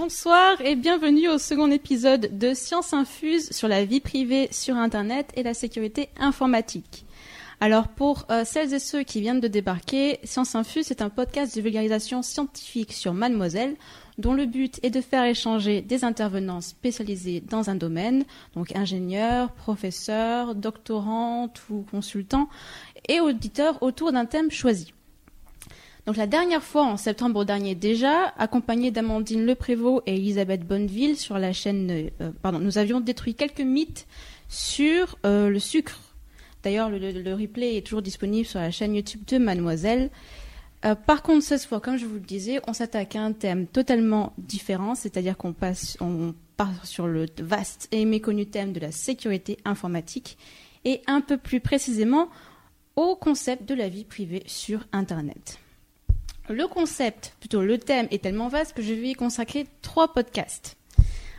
Bonsoir et bienvenue au second épisode de Science Infuse sur la vie privée sur Internet et la sécurité informatique. Alors pour euh, celles et ceux qui viennent de débarquer, Science Infuse est un podcast de vulgarisation scientifique sur Mademoiselle dont le but est de faire échanger des intervenants spécialisés dans un domaine, donc ingénieurs, professeurs, doctorants ou consultants, et auditeurs autour d'un thème choisi. Donc la dernière fois, en septembre dernier déjà, accompagnés d'Amandine Leprévost et Elisabeth Bonneville sur la chaîne, euh, pardon, nous avions détruit quelques mythes sur euh, le sucre. D'ailleurs, le, replay est toujours disponible sur la chaîne YouTube de Mademoiselle. Euh, par contre, cette fois, comme je vous le disais, on s'attaque à un thème totalement différent, c'est-à-dire qu'on passe, on part sur le vaste et méconnu thème de la sécurité informatique et un peu plus précisément au concept de la vie privée sur Internet. Le concept, plutôt le thème, est tellement vaste que je vais y consacrer trois podcasts.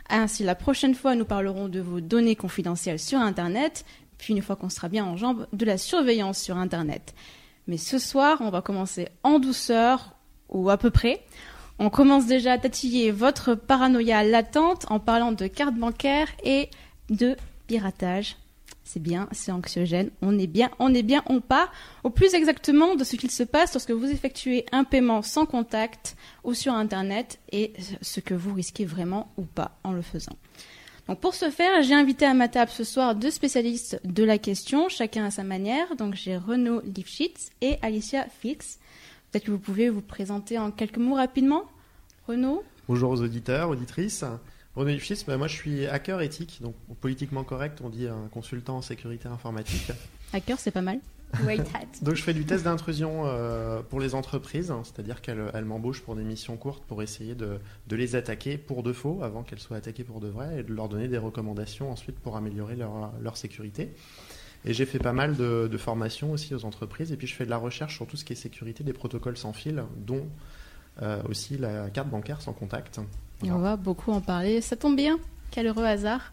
Ainsi, la prochaine fois, nous parlerons de vos données confidentielles sur Internet, puis une fois qu'on sera bien en jambes, de la surveillance sur Internet. Mais ce soir, on va commencer en douceur, ou à peu près. On commence déjà à tatiller votre paranoïa latente en parlant de carte bancaire et de piratage. C'est bien, c'est anxiogène. On est bien, on est bien, on part au plus exactement de ce qu'il se passe lorsque vous effectuez un paiement sans contact ou sur Internet et ce que vous risquez vraiment ou pas en le faisant pour ce faire, j'ai invité à ma table ce soir deux spécialistes de la question, chacun à sa manière. Donc j'ai Renaud Lifshitz et Alicia Fix. Peut-être que vous pouvez vous présenter en quelques mots rapidement. Renaud? Bonjour aux auditeurs, auditrices. Lifshitz, ben moi je suis hacker éthique, donc politiquement correct, on dit un consultant en sécurité informatique. Hacker, c'est pas mal. Donc je fais du test d'intrusion euh, pour les entreprises, hein, c'est-à-dire qu'elles m'embauchent pour des missions courtes pour essayer de, les attaquer pour de faux avant qu'elles soient attaquées pour de vrai et de leur donner des recommandations ensuite pour améliorer leur, sécurité. Et j'ai fait pas mal de, formations aussi aux entreprises et puis je fais de la recherche sur tout ce qui est sécurité des protocoles sans fil, dont euh, aussi la carte bancaire sans contact. Et on va beaucoup en parler. Ça tombe bien, quel heureux hasard.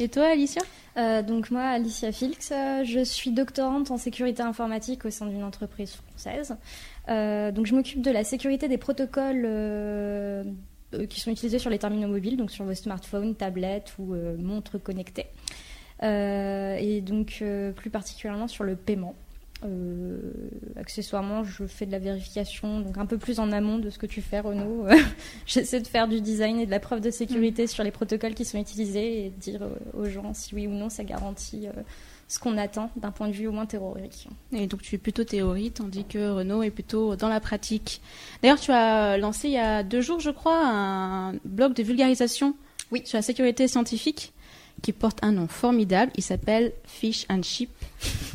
Et toi, Alicia? Euh, Donc moi, Alicia Filks, euh, je suis doctorante en sécurité informatique au sein d'une entreprise française. Euh, donc je m'occupe de la sécurité des protocoles qui sont utilisés sur les terminaux mobiles, donc sur vos smartphones, tablettes ou montres connectées. et donc plus particulièrement sur le paiement. Euh, accessoirement, je fais de la vérification, donc un peu plus en amont de ce que tu fais, Renaud. J'essaie de faire du design et de la preuve de sécurité mm. sur les protocoles qui sont utilisés et dire aux gens si oui ou non ça garantit euh, ce qu'on attend d'un point de vue au moins théorique. Et donc tu es plutôt théorie, tandis que Renaud est plutôt dans la pratique. D'ailleurs, tu as lancé il y a deux jours, je crois, un blog de vulgarisation oui. sur la sécurité scientifique qui porte un nom formidable. Il s'appelle Fish and Chip.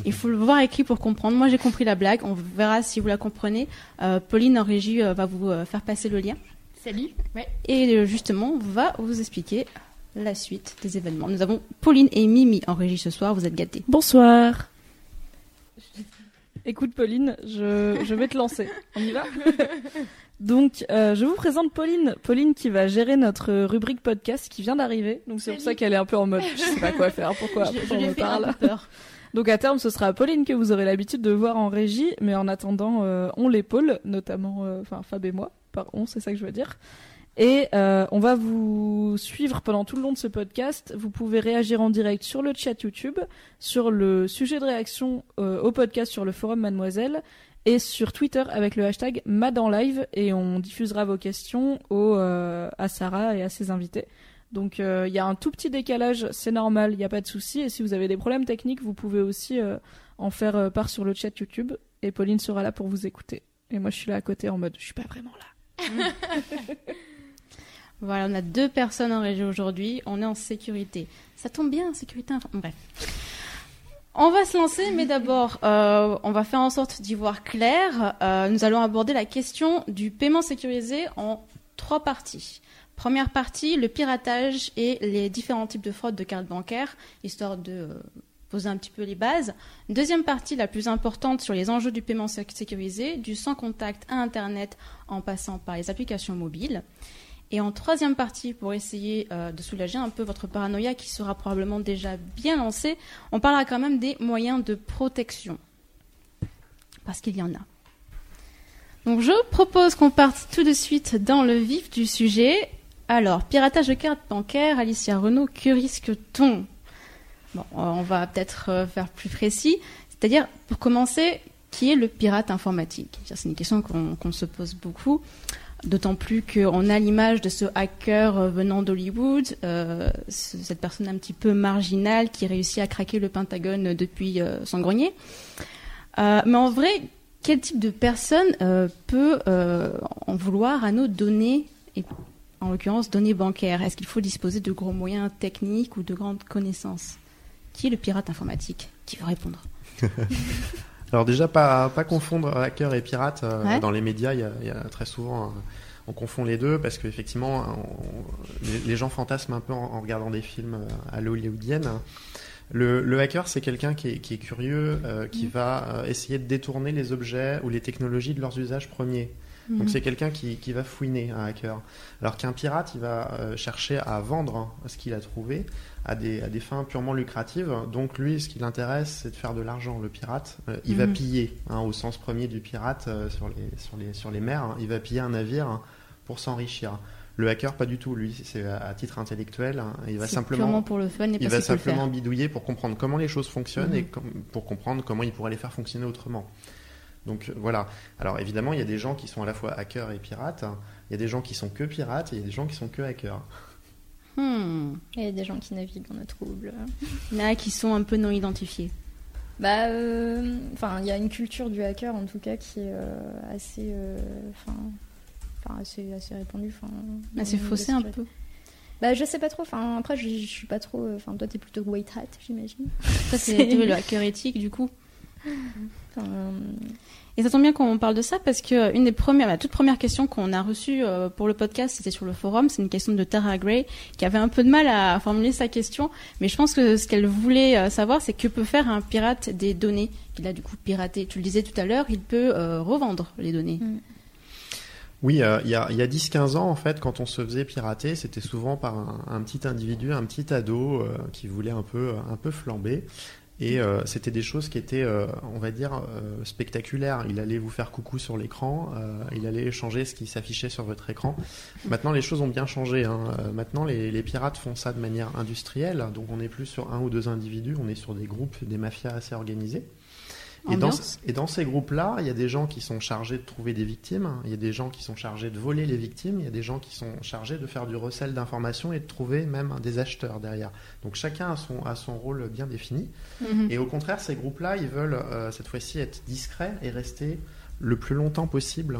Il faut le voir écrit pour comprendre. Moi, j'ai compris la blague. On verra si vous la comprenez. Euh, Pauline en régie euh, va vous euh, faire passer le lien. Salut. Ouais. Et justement, va vous expliquer la suite des événements. Nous avons Pauline et Mimi en régie ce soir. Vous êtes gâtés. Bonsoir. Écoute, Pauline, je, je vais te lancer. On y va? Donc, euh, je vous présente Pauline. Pauline qui va gérer notre rubrique podcast qui vient d'arriver. Donc, c'est pour ça qu'elle est un peu en mode je sais pas quoi faire, pourquoi, pourquoi on me parle. Peur. Donc, à terme, ce sera Pauline que vous aurez l'habitude de voir en régie. Mais en attendant, euh, on l'épaule, notamment, euh, enfin, Fab et moi. Par on, c'est ça que je veux dire. Et euh, on va vous suivre pendant tout le long de ce podcast. Vous pouvez réagir en direct sur le chat YouTube, sur le sujet de réaction au podcast sur le forum Mademoiselle et sur Twitter avec le hashtag MadEnLive et on diffusera vos questions au, euh, à Sarah et à ses invités. Donc euh, il y a un tout petit décalage, c'est normal, il n'y a pas de souci. Et si vous avez des problèmes techniques, vous pouvez aussi euh, en faire part sur le chat YouTube et Pauline sera là pour vous écouter. Et moi je suis là à côté en mode je suis pas vraiment là. voilà, on a deux personnes en régie aujourd'hui, on est en sécurité. Ça tombe bien, sécurité. Bref. On va se lancer, mais d'abord, euh, on va faire en sorte d'y voir clair. Euh, nous allons aborder la question du paiement sécurisé en trois parties. Première partie, le piratage et les différents types de fraudes de cartes bancaires, histoire de euh, poser un petit peu les bases. Deuxième partie, la plus importante, sur les enjeux du paiement sécurisé, du sans contact à Internet en passant par les applications mobiles. Et en troisième partie, pour essayer euh, de soulager un peu votre paranoïa qui sera probablement déjà bien lancée, on parlera quand même des moyens de protection. Parce qu'il y en a. Donc je propose qu'on parte tout de suite dans le vif du sujet. Alors, piratage de cartes bancaires, Alicia Renault, que risque-t-on? Bon, on va peut-être euh, faire plus précis. C'est-à-dire, pour commencer, qui est le pirate informatique? C'est une question qu'on se pose beaucoup. D'autant plus qu'on a l'image de ce hacker euh, venant d'Hollywood, euh, cette personne un petit peu marginale qui réussit à craquer le Pentagone depuis euh, son grenier. Mais en vrai, quel type de personne peut en vouloir à nos données, et en l'occurrence données bancaires? Est-ce qu'il faut disposer de gros moyens techniques ou de grandes connaissances? Qui est le pirate informatique Qui veut répondre? Alors déjà, pas, pas confondre hacker et pirate. Euh, Ouais. Dans les médias, il y a, il y a très souvent, euh, on confond les deux parce qu'effectivement, les, gens fantasment un peu en, en regardant des films euh, à l'hollywoodienne. Le, le hacker, c'est quelqu'un qui est, qui est curieux, euh, qui va euh, essayer de détourner les objets ou les technologies de leurs usages premiers. Donc c'est quelqu'un qui, qui va fouiner un hacker. Alors qu'un pirate, il va euh, chercher à vendre ce qu'il a trouvé à des, à des fins purement lucratives. Donc lui, ce qui l'intéresse, c'est de faire de l'argent. Le pirate, euh, il va Mhm. piller, hein, au sens premier du pirate euh, sur, les, sur, les, sur les mers. hein. il va piller un navire hein, pour s'enrichir. Le hacker, pas du tout. Lui, c'est à, à titre intellectuel. Il va simplement pour le fun et il va simplement bidouiller pour comprendre comment les choses fonctionnent Mhm. et com- pour comprendre comment il pourrait les faire fonctionner autrement. Donc euh, voilà. Alors évidemment, il y a des gens qui sont à la fois hackers et pirates. Il y a des gens qui sont que pirates et il y a des gens qui sont que hackers. Hmm. Il y a des gens qui naviguent dans le trouble. Il y en a qui sont un peu non identifiés. Bah, euh, enfin, il y a une culture du hacker en tout cas qui est euh, assez, euh, assez, assez répandue. Enfin, Ah, c'est au niveau de la faussé un peu. Bah, je sais pas trop. Enfin, après, je, suis pas trop. euh, Enfin, toi, t'es plutôt white hat, j'imagine. Ça, C'est- le hacker éthique, du coup. Enfin, euh, Et ça tombe bien qu'on parle de ça parce que euh, une des premières, la toute première question qu'on a reçue euh, pour le podcast, c'était sur le forum. C'est une question de Tara Gray qui avait un peu de mal à formuler sa question, mais je pense que ce qu'elle voulait savoir, c'est que peut faire un pirate des données qu'il a du coup piraté. Tu le disais tout à l'heure, il peut euh, revendre les données. Oui, euh, il y a, il y a 10-15 ans, en fait, quand on se faisait pirater, c'était souvent par un, un petit individu, un petit ado euh, qui voulait un peu, un peu flamber. Et euh, c'était des choses qui étaient, euh, on va dire, euh, spectaculaires. Il allait vous faire coucou sur l'écran, euh, il allait changer ce qui s'affichait sur votre écran. Maintenant, les choses ont bien changé. hein. Euh, maintenant, les, les pirates font ça de manière industrielle. Donc, on n'est plus sur un ou deux individus, on est sur des groupes, des mafias assez organisées. Et dans, Ambiance. et dans ces groupes-là, il y a des gens qui sont chargés de trouver des victimes, il y a des gens qui sont chargés de voler les victimes, il y a des gens qui sont chargés de faire du recel d'informations et de trouver même des acheteurs derrière. Donc chacun a son, a son rôle bien défini. Mhm. Et au contraire, ces groupes-là, ils veulent euh, cette fois-ci être discrets et rester le plus longtemps possible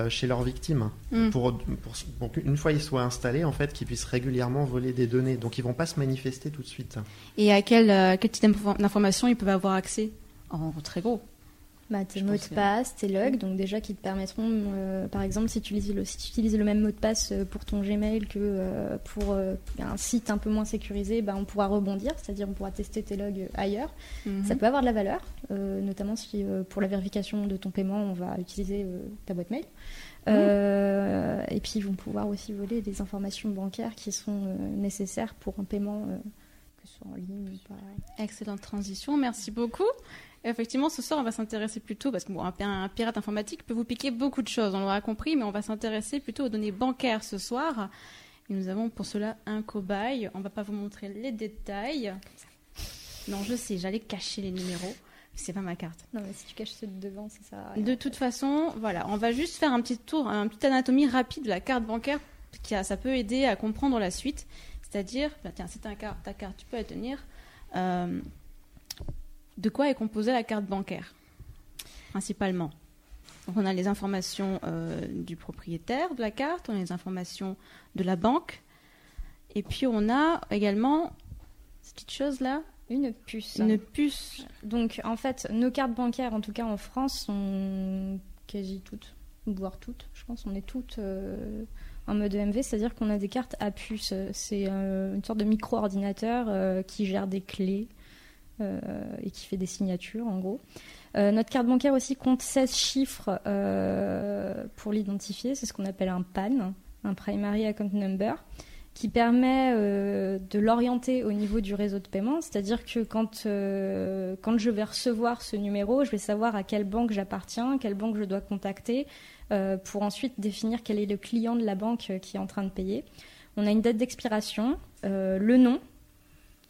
euh, chez leurs victimes. Mm. Pour, pour, pour qu'une fois ils soient installés, en fait, qu'ils puissent régulièrement voler des données. Donc ils vont pas se manifester tout de suite. Et à quel, euh, quel type d'info- d'informations ils peuvent avoir accès? En très gros. Bah, tes mots de passe, tes logs, donc déjà qui te permettront, euh, par exemple, si tu, utilises le, si tu utilises le même mot de passe euh, pour ton Gmail que euh, pour euh, un site un peu moins sécurisé, bah, on pourra rebondir, c'est-à-dire on pourra tester tes logs ailleurs. Mhm. Ça peut avoir de la valeur, notamment si pour la vérification de ton paiement, on va utiliser ta boîte mail. Euh, et puis ils vont pouvoir aussi voler des informations bancaires qui sont nécessaires pour un paiement, que ce soit en ligne ou pas. Excellente transition, merci beaucoup. Effectivement, ce soir, on va s'intéresser plutôt, parce que bon, un, pi- un pirate informatique peut vous piquer beaucoup de choses, on l'aura compris, mais on va s'intéresser plutôt aux données bancaires ce soir. Et nous avons pour cela un cobaye. On va pas vous montrer les détails. Non, je sais, j'allais cacher les numéros. C'est pas ma carte. Non, mais si tu caches ceux de devant, ça sert à rien. De toute façon, voilà, on va juste faire un petit tour, un petit anatomie rapide de la carte bancaire, qui a- ça peut aider à comprendre la suite. C'est-à-dire, bah, tiens, c'est ta carte, ta carte, tu peux la tenir. Euh, de quoi est composée la carte bancaire, principalement Donc, on a les informations euh, du propriétaire de la carte, on a les informations de la banque, et puis on a également cette petite chose là, Une puce. Une puce. Donc en fait, nos cartes bancaires, en tout cas en France, sont quasi toutes, voire toutes. Je pense on est toutes euh, en mode EMV, c'est-à-dire qu'on a des cartes à puce. C'est euh, une sorte de micro-ordinateur euh, qui gère des clés euh, et qui fait des signatures en gros. Euh, notre carte bancaire aussi compte 16 chiffres euh, pour l'identifier, c'est ce qu'on appelle un PAN, un Primary Account Number qui permet euh, de l'orienter au niveau du réseau de paiement, c'est-à-dire que quand, euh, quand je vais recevoir ce numéro, je vais savoir à quelle banque j'appartiens, quelle banque je dois contacter, euh, pour ensuite définir quel est le client de la banque euh, qui est en train de payer. On a une date d'expiration, euh, le nom,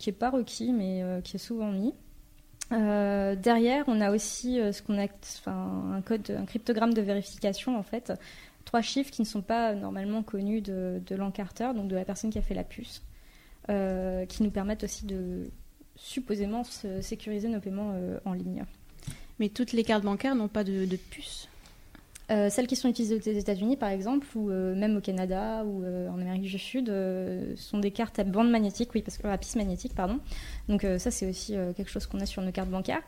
qui n'est pas requis, mais euh, qui est souvent mis. Euh, derrière, on a aussi euh, ce qu'on a, un code, un cryptogramme de vérification en fait, trois chiffres qui ne sont pas normalement connus de, de l'encarteur, donc de la personne qui a fait la puce, qui nous permettent aussi de supposément se- sécuriser nos paiements en ligne. Mais toutes les cartes bancaires n'ont pas de puce. Euh, celles qui sont utilisées aux États-Unis, par exemple, ou euh, même au Canada ou euh, en Amérique du Sud, sont des cartes à bande magnétique, oui, parce que à piste magnétique, pardon. Donc ça, c'est aussi quelque chose qu'on a sur nos cartes bancaires,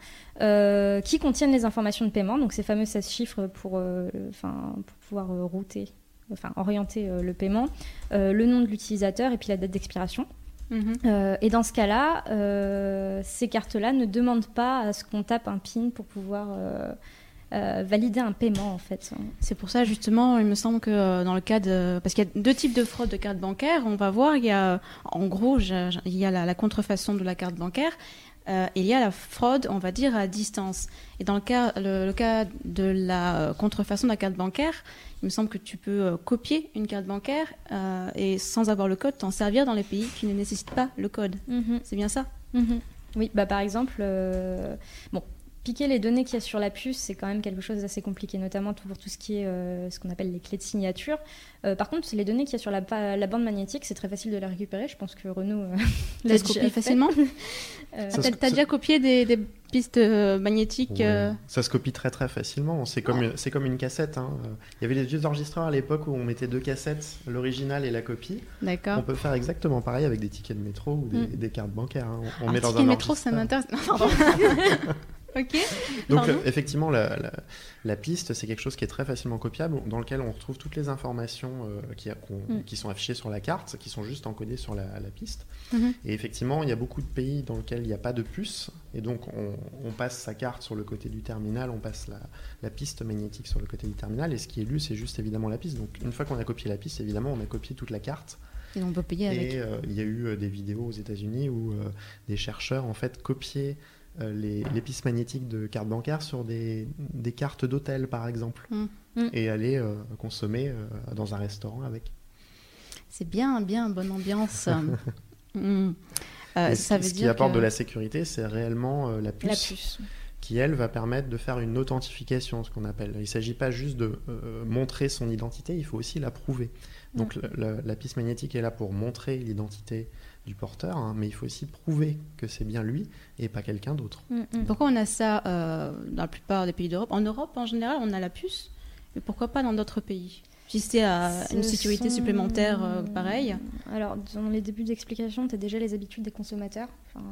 qui contiennent les informations de paiement, donc ces fameux 16 chiffres pour, enfin, pour pouvoir router, enfin orienter le paiement, le nom de l'utilisateur et puis la date d'expiration. Mhm. Euh, et dans ce cas-là, euh, ces cartes-là ne demandent pas à ce qu'on tape un PIN pour pouvoir euh, euh, valider un paiement, en fait. C'est pour ça justement, il me semble que euh, dans le cas de, parce qu'il y a deux types de fraude de carte bancaire, on va voir, il y a, en gros, je- je- il y a la, la contrefaçon de la carte bancaire. euh, et il y a la fraude, on va dire, à distance. Et dans le cas, le, le cas de la contrefaçon de la carte bancaire, il me semble que tu peux copier une carte bancaire et sans avoir le code, t'en servir dans les pays qui ne nécessitent pas le code. Mhm, C'est bien ça? Mhm. Oui, bah, par exemple, bon, piquer les données qu'il y a sur la puce, c'est quand même quelque chose d'assez compliqué, notamment pour tout ce qui est euh, ce qu'on appelle les clés de signature. Euh, par contre, les données qu'il y a sur la, bande magnétique, c'est très facile de les récupérer. Je pense que Renaud euh, l'a fait. facilement Euh, T'as déjà copié des, des pistes magnétiques Ouais. euh, Ça se copie très très facilement. C'est comme, une- c'est comme une cassette. hein. Il y avait les vieux enregistreurs à l'époque où on mettait deux cassettes, l'original et la copie. D'accord. On peut faire exactement pareil avec des tickets de métro ou des, Mm. des cartes bancaires. hein. On, on Un met dans un métro, ça m'intéresse. Ok. Donc euh, effectivement, la, la- la piste, c'est quelque chose qui est très facilement copiable, dans lequel on retrouve toutes les informations euh, qui, Mm. qui sont affichées sur la carte, qui sont juste encodées sur la, la piste. Mhm. Et effectivement, il y a beaucoup de pays dans lesquels il n'y a pas de puce, et donc on, on passe sa carte sur le côté du terminal, on passe la, piste magnétique sur le côté du terminal, et ce qui est lu, c'est juste évidemment la piste. Donc une fois qu'on a copié la piste, évidemment, on a copié toute la carte. Et on peut payer avec. Et euh, il y a eu des vidéos aux États-Unis où des chercheurs en fait copiaient les, les pistes magnétiques de cartes bancaires sur des, des cartes d'hôtel par exemple Mm. Mm. et allaient euh, consommer euh, dans un restaurant avec. C'est bien, bien, bonne ambiance. Mm. Euh, ça ce, veut ce qui apporte que- de la sécurité, c'est réellement euh, la, puce la puce. qui elle va permettre de faire une authentification, ce qu'on appelle. Il ne s'agit pas juste de euh, montrer son identité, il faut aussi la prouver. Donc le- la piste magnétique est là pour montrer l'identité du porteur, hein, mais il faut aussi prouver que c'est bien lui et pas quelqu'un d'autre. Mm, mm. Pourquoi on a ça euh, dans la plupart des pays d'Europe? En Europe, en général, on a la puce, mais pourquoi pas dans d'autres pays? Si c'est à une sécurité sont- supplémentaire euh, pareille. Alors, dans les débuts d'explication, tu as déjà les habitudes des consommateurs. Enfin,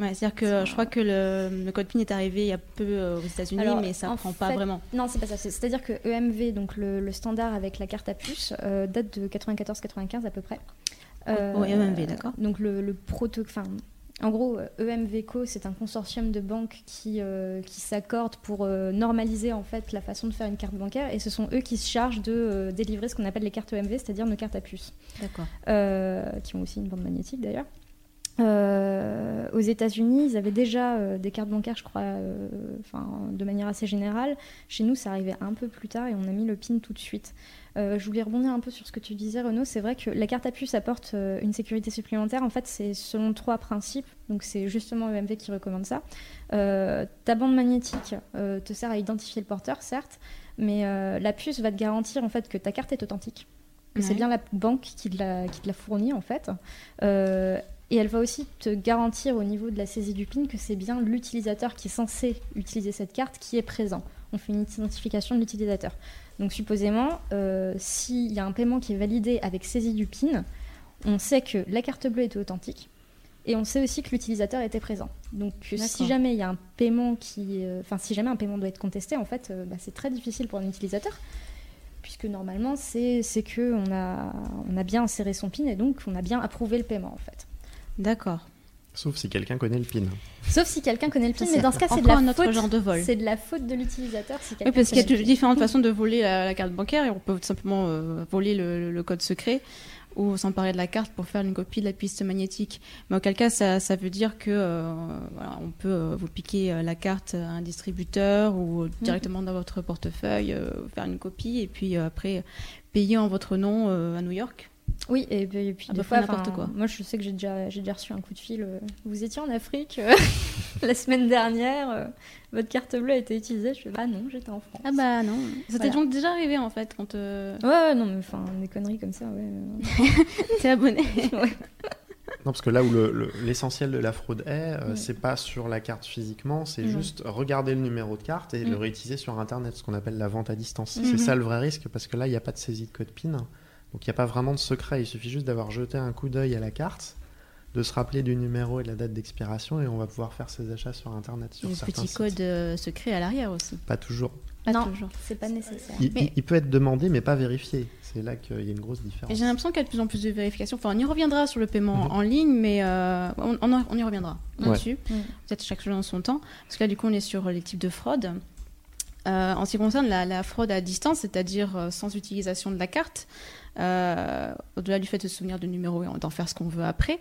Ouais, C'est-à-dire que Ça- je crois que le, le code PIN est arrivé il y a peu euh, aux États-Unis, mais ça en prend pas vraiment. Non, c'est pas ça. C'est- C'est-à-dire que EMV, donc le, le standard avec la carte à puce, euh, date de 94-95 à peu près. Euh, Oh, EMV, d'accord. Donc le, le proto... En gros, euh, EMVCO, c'est un consortium de banques qui, euh, qui s'accordent pour euh, normaliser en fait la façon de faire une carte bancaire et ce sont eux qui se chargent de euh, délivrer ce qu'on appelle les cartes EMV, c'est-à-dire nos cartes à puce. D'accord. euh, qui ont aussi une bande magnétique d'ailleurs. Euh, aux États-Unis, ils avaient déjà euh, des cartes bancaires, je crois, euh, de manière assez générale. Chez nous, ça arrivait un peu plus tard et on a mis le PIN tout de suite. Euh, je voulais rebondir un peu sur ce que tu disais, Renaud. C'est vrai que la carte à puce apporte une sécurité supplémentaire. En fait, c'est selon trois principes. Donc, c'est justement EMV qui recommande ça. Ta bande magnétique te sert à identifier le porteur, certes, mais la puce va te garantir en fait que ta carte est authentique que c'est Ouais. bien la banque qui te l'a, qui te l'a fourni en fait. Euh, et elle va aussi te garantir au niveau de la saisie du PIN que c'est bien l'utilisateur qui est censé utiliser cette carte qui est présent. On fait une identification de l'utilisateur. Donc supposément, euh, s'il y a un paiement qui est validé avec saisie du PIN, on sait que la carte bleue est authentique, Et on sait aussi que l'utilisateur était présent. Donc si D'accord. jamais il y a un paiement qui, euh, enfin si jamais un paiement doit être contesté, en fait, euh, bah, c'est très difficile pour un utilisateur, puisque normalement c'est c'est que on a on a bien inséré son PIN et donc on a bien approuvé le paiement en fait. D'accord. Sauf si quelqu'un connaît le PIN. Sauf si quelqu'un connaît le PIN, mais dans ce cas c'est de la un autre faute. genre de vol. C'est de la faute de l'utilisateur si Oui, quelqu'un. parce qu'il y a de- différentes façons de voler la, la carte bancaire et on peut tout simplement euh, voler le, le code secret ou s'emparer de la carte pour faire une copie de la piste magnétique. Mais auquel cas, ça, ça veut dire que euh, voilà, on peut euh, vous piquer euh, la carte à un distributeur ou directement dans votre portefeuille, euh, faire une copie et puis euh, après payer en votre nom euh, à New York. Oui, et puis, et puis À des peu près fois, n'importe quoi. Moi, je sais que j'ai déjà, j'ai déjà reçu un coup de fil. euh, vous étiez en Afrique euh, la semaine dernière, euh, votre carte bleue a été utilisée. Je fais bah non, j'étais en France. Ah bah non, ça t'est Voilà. donc déjà arrivé en fait quand euh, Ouais, ouais, non, mais enfin, des conneries comme ça, ouais. t'es abonné. Non, parce que là où le- le- l'essentiel de la fraude est, euh, Mm. c'est pas sur la carte physiquement, c'est juste regarder le numéro de carte et Mm. le réutiliser sur Internet, ce qu'on appelle la vente à distance. C'est ça le vrai risque, parce que là, il n'y a pas de saisie de code PIN. Donc il n'y a pas vraiment de secret, il suffit juste d'avoir jeté un coup d'œil à la carte, de se rappeler du numéro et de la date d'expiration, et on va pouvoir faire ses achats sur Internet. Sur Le certains petit sites. code euh, secret à l'arrière aussi. Pas toujours. Pas non, c'est pas nécessaire. Il, Mais- il- il peut être demandé, mais pas vérifié. C'est là qu'il y a une grosse différence. Et j'ai l'impression qu'il y a de plus en plus de vérifications. Enfin, on y reviendra sur le paiement Mhm. en ligne, mais euh, on, on en- on y reviendra Ouais. là-dessus. Peut-être chaque chose en son temps. Parce que là, du coup, on est sur les types de fraude. Euh, en ce qui concerne la, la fraude à distance, c'est-à-dire sans utilisation de la carte, euh, au-delà du fait de se souvenir du numéro et d'en faire ce qu'on veut après,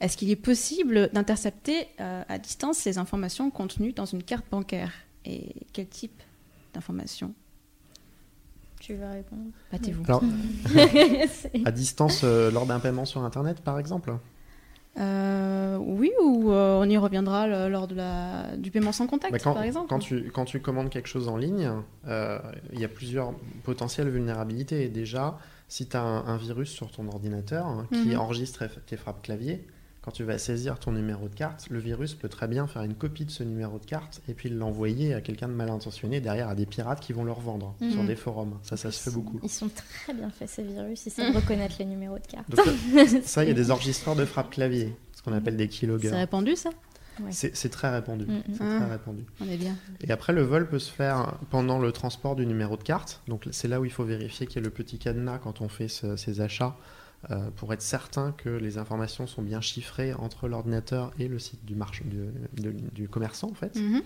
est-ce qu'il est possible d'intercepter euh, à distance les informations contenues dans une carte bancaire Et quel type d'informations? Tu veux répondre? Battez-vous. À distance, euh, lors d'un paiement sur Internet, par exemple? Euh, oui, ou euh, on y reviendra le- lors de la, du paiement sans contact, Bah, quand, par exemple. quand tu, quand tu commandes quelque chose en ligne, euh, il y a plusieurs potentielles vulnérabilités. Et déjà, si tu as un, un virus sur ton ordinateur hein, qui Mhm. enregistre tes frappes clavier, quand tu vas saisir ton numéro de carte, le virus peut très bien faire une copie de ce numéro de carte et puis l'envoyer à quelqu'un de mal intentionné derrière à des pirates qui vont le revendre sur Mhm. des forums. Ça, ça se fait beaucoup. Ils sont très bien faits ces virus, ils savent reconnaître les numéros de carte. Donc, ça, il y a des enregistreurs de frappes clavier, ce qu'on appelle des C'est keyloggers. répandu, ça? Ouais. C'est très répandu. Mhm. C'est Ah. très répandu. On est bien. Et après, le vol peut se faire pendant le transport du numéro de carte. Donc, c'est là où il faut vérifier qu'il y a le petit cadenas quand on fait ce- ces achats euh, pour être certain que les informations sont bien chiffrées entre l'ordinateur et le site du, du, de- du commerçant, en fait. Mhm.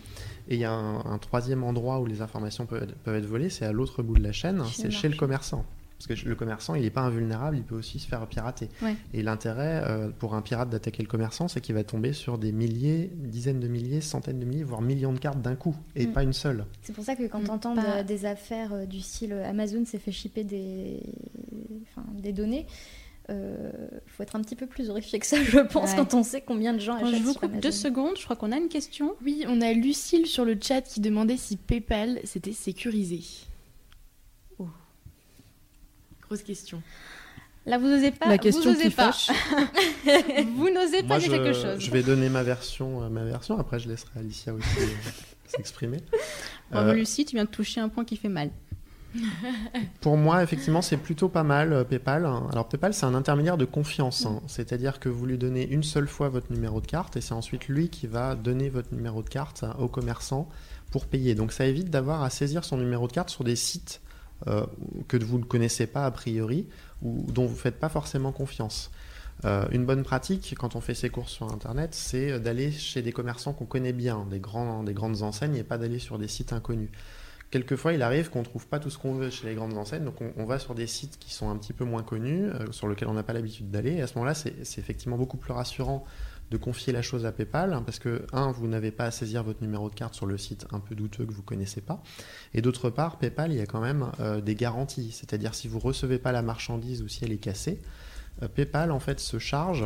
Et il y a un, un troisième endroit où les informations peuvent être, peuvent être volées, c'est à l'autre bout de la chaîne, c'est chez le commerçant. Parce que le commerçant, il n'est pas invulnérable, il peut aussi se faire pirater. Ouais. Et l'intérêt euh, pour un pirate d'attaquer le commerçant, c'est qu'il va tomber sur des milliers, dizaines de milliers, centaines de milliers, voire millions de cartes d'un coup, et Mm. pas une seule. C'est pour ça que quand Mm, tu entends pas- des affaires euh, du style euh, Amazon s'est fait shipper des, enfin, des données, il faut être un petit peu plus horrifié que ça, je pense, Ouais. quand on sait combien de gens Quand achètent je vous coupe deux secondes, je crois qu'on a une question. Oui, on a Lucille sur le chat qui demandait si PayPal c'était sécurisé. Grosse question. Là, vous n'osez pas. La question vous qui pas. fâche. vous n'osez pas Moi, dire je, quelque chose. je vais donner ma version, euh, ma version. Après, je laisserai Alicia aussi euh, s'exprimer. Bravo, Euh, Lucie, tu viens de toucher un point qui fait mal. Pour moi, effectivement, c'est plutôt pas mal euh, PayPal. Alors PayPal, c'est un intermédiaire de confiance, hein. c'est-à-dire que vous lui donnez une seule fois votre numéro de carte et c'est ensuite lui qui va donner votre numéro de carte au commerçant pour payer. Donc ça évite d'avoir à saisir son numéro de carte sur des sites euh, que vous ne connaissez pas a priori ou dont vous ne faites pas forcément confiance. Euh, une bonne pratique quand on fait ses courses sur Internet, c'est d'aller chez des commerçants qu'on connaît bien, des, des grandes enseignes, et pas d'aller sur des sites inconnus. Quelquefois, il arrive qu'on ne trouve pas tout ce qu'on veut chez les grandes enseignes, donc on, va sur des sites qui sont un petit peu moins connus, euh, sur lesquels on n'a pas l'habitude d'aller. Et à ce moment-là, c'est effectivement beaucoup plus rassurant de confier la chose à PayPal, hein, parce que, un, vous n'avez pas à saisir votre numéro de carte sur le site un peu douteux que vous connaissez pas. Et d'autre part, PayPal, il y a quand même euh, des garanties. C'est-à-dire, si vous recevez pas la marchandise ou si elle est cassée, euh, PayPal, en fait, se charge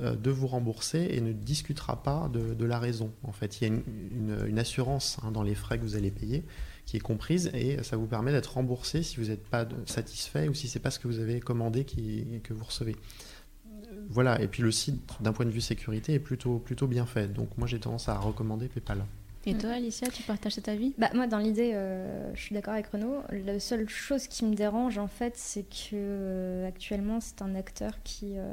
euh, de vous rembourser et ne discutera pas de, la raison. En fait, il y a une, assurance hein, dans les frais que vous allez payer qui est comprise et ça vous permet d'être remboursé si vous n'êtes pas satisfait ou si c'est pas ce que vous avez commandé qui, que vous recevez. Voilà, et puis le site, d'un point de vue sécurité, est plutôt, plutôt bien fait. Donc moi j'ai tendance à recommander PayPal. Et toi, Alicia, tu partages cet avis Bah, moi, dans l'idée, euh, je suis d'accord avec Renaud. La seule chose qui me dérange, en fait, c'est que euh, actuellement, c'est un acteur qui, euh,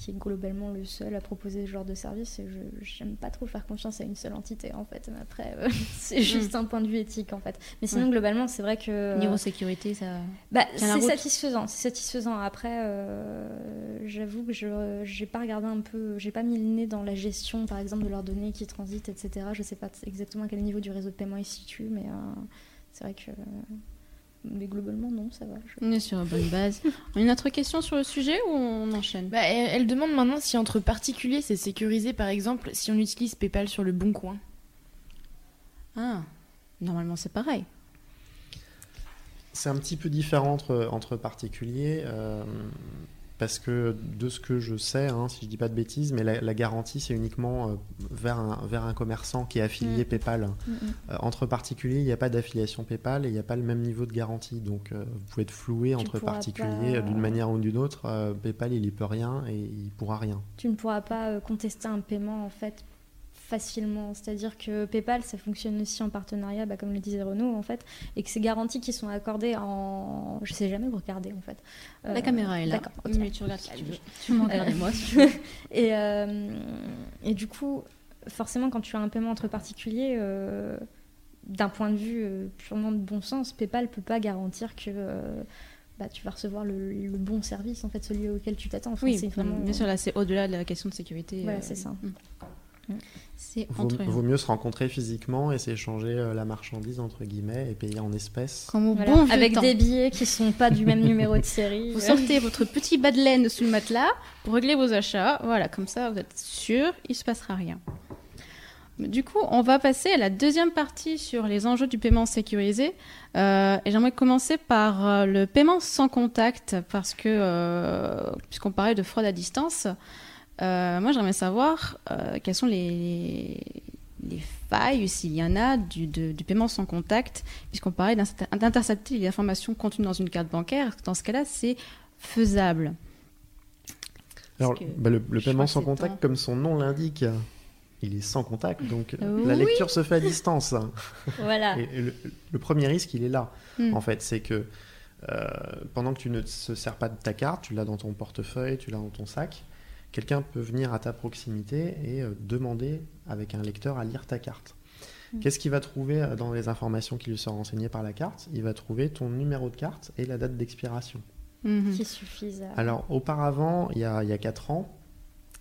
qui est globalement le seul à proposer ce genre de service. Et je j'aime pas trop faire confiance à une seule entité en fait. Mais après, euh, c'est juste un point de vue éthique en fait. Mais sinon, Ouais. globalement, c'est vrai que. Niveau sécurité, ça. Bah, c'est satisfaisant, c'est satisfaisant. Après, euh, j'avoue que je j'ai pas regardé un peu, j'ai pas mis le nez dans la gestion, par exemple, de leurs données qui transitent, etc. Je sais pas exactement à quel niveau du réseau de paiement ils se situent, mais euh, c'est vrai que. Mais globalement, non, ça va. je- On est sur une bonne base. Une autre question sur le sujet ou on enchaîne? Bah, elle, elle demande maintenant si entre particuliers c'est sécurisé, par exemple, si on utilise PayPal sur le bon coin. Ah, normalement c'est pareil. C'est un petit peu différent entre, entre particuliers, euh, parce que de ce que je sais, hein, si je dis pas de bêtises, mais la, la garantie c'est uniquement euh, vers, un, vers un commerçant qui est affilié Mm. PayPal. Mm, mm. Euh, entre particuliers, il n'y a pas d'affiliation PayPal et il n'y a pas le même niveau de garantie. Donc euh, vous pouvez être floué entre particuliers pas- d'une manière ou d'une autre. PayPal il y peut rien et il pourra rien. Tu ne pourras pas contester un paiement en fait facilement. C'est-à-dire que PayPal, ça fonctionne aussi en partenariat, bah, comme le disait Renaud, en fait, et que ces garanties qui sont accordées en... Je sais jamais regarder, en fait. Euh, La caméra est là. D'accord. ok. Mais tu regardes si tu veux. Tu m'en regardes moi si tu veux. et, euh, et du coup, forcément, quand tu as un paiement entre particuliers, euh, d'un point de vue purement de bon sens, PayPal peut pas garantir que bah, tu vas recevoir le, le bon service, en fait, celui auquel tu t'attends. Enfin, Oui, vraiment... bien sûr, là c'est au-delà de la question de sécurité. Voilà, euh, c'est ça. mm. C'est Vaut, entre vaut mieux se rencontrer physiquement et s'échanger euh, la marchandise entre guillemets et payer en espèces. Comme au Voilà, bon vieux avec temps. des billets qui sont pas du même numéro de série. Vous sortez votre petit bas de laine sous le matelas pour régler vos achats. Voilà, comme ça, vous êtes sûr, il se passera rien. Du coup, on va passer à la deuxième partie sur les enjeux du paiement sécurisé. Euh, et j'aimerais commencer par euh, le paiement sans contact, parce que, euh, puisqu'on parlait de fraude à distance, euh, moi j'aimerais savoir euh, quelles sont les, les failles, s'il y en a, du, de- du paiement sans contact, puisqu'on parlait d'inter- d'intercepter les informations contenues dans une carte bancaire. Dans ce cas-là, c'est faisable. Alors, bah, le, paiement sans contact, temps. comme son nom l'indique, il est sans contact, donc Oui. la lecture se fait à distance. Voilà. Et, et le, le premier risque, il est là, Hmm. en fait, c'est que euh, pendant que tu ne te sers pas de ta carte, tu l'as dans ton portefeuille, tu l'as dans ton sac, quelqu'un peut venir à ta proximité et euh, demander avec un lecteur à lire ta carte. Mm. Qu'est-ce qu'il va trouver euh, dans les informations qui lui sont renseignées par la carte? Il va trouver ton numéro de carte et la date d'expiration. Mhm. Qui suffisent à... Alors auparavant, il y a, il y a 4 ans,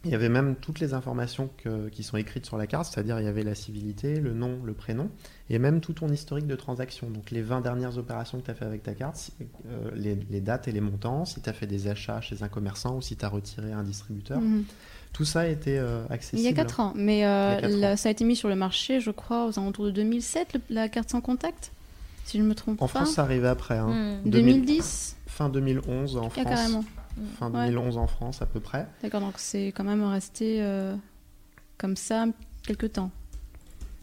il y avait même toutes les informations que- qui sont écrites sur la carte, c'est-à-dire il y avait la civilité, le nom, le prénom, et même tout ton historique de transaction. Donc les 20 dernières opérations que tu as fait avec ta carte, euh, les, les dates et les montants, si tu as fait des achats chez un commerçant ou si tu as retiré un distributeur, Mhm. tout ça était euh, Il accessible. y a 4 ans, mais euh, Il a ans. ça a été mis sur le marché, je crois, aux alentours de 2007, le- la carte sans contact, si je ne me trompe En pas. France, ça arrivait après. hein. Hmm. 2010 Fin 2011 en Ah, France. carrément. Fin Ouais. 2011 en France à peu près. D'accord, donc c'est quand même resté euh, comme ça quelques temps.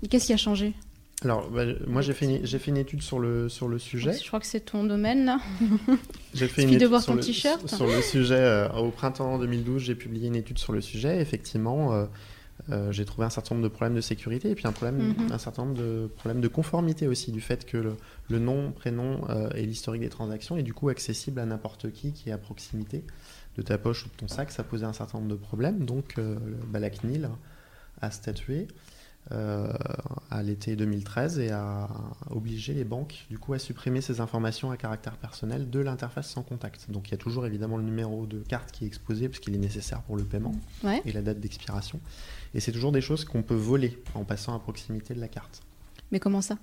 Et qu'est-ce qui a changé? Alors, bah, moi j'ai fait, une- j'ai fait une étude sur le, sur le sujet. Je crois que c'est ton domaine là. J'ai fait une de étude voir sur ton le- t-shirt. Sur le sujet, euh, au printemps 2012, j'ai publié une étude sur le sujet. Effectivement, euh, j'ai trouvé un certain nombre de problèmes de sécurité et puis un, problème, Mhm. un certain nombre de problèmes de conformité aussi, du fait que le, le nom, prénom euh, et l'historique des transactions est du coup accessible à n'importe qui qui est à proximité de ta poche ou de ton sac. Ça posait un certain nombre de problèmes. Donc, euh, bah, la CNIL a statué euh, à l'été 2013 et a obligé les banques du coup à supprimer ces informations à caractère personnel de l'interface sans contact. Donc il y a toujours évidemment le numéro de carte qui est exposé puisqu'il est nécessaire pour le paiement Ouais. et la date d'expiration. Et c'est toujours des choses qu'on peut voler en passant à proximité de la carte. Mais comment ça?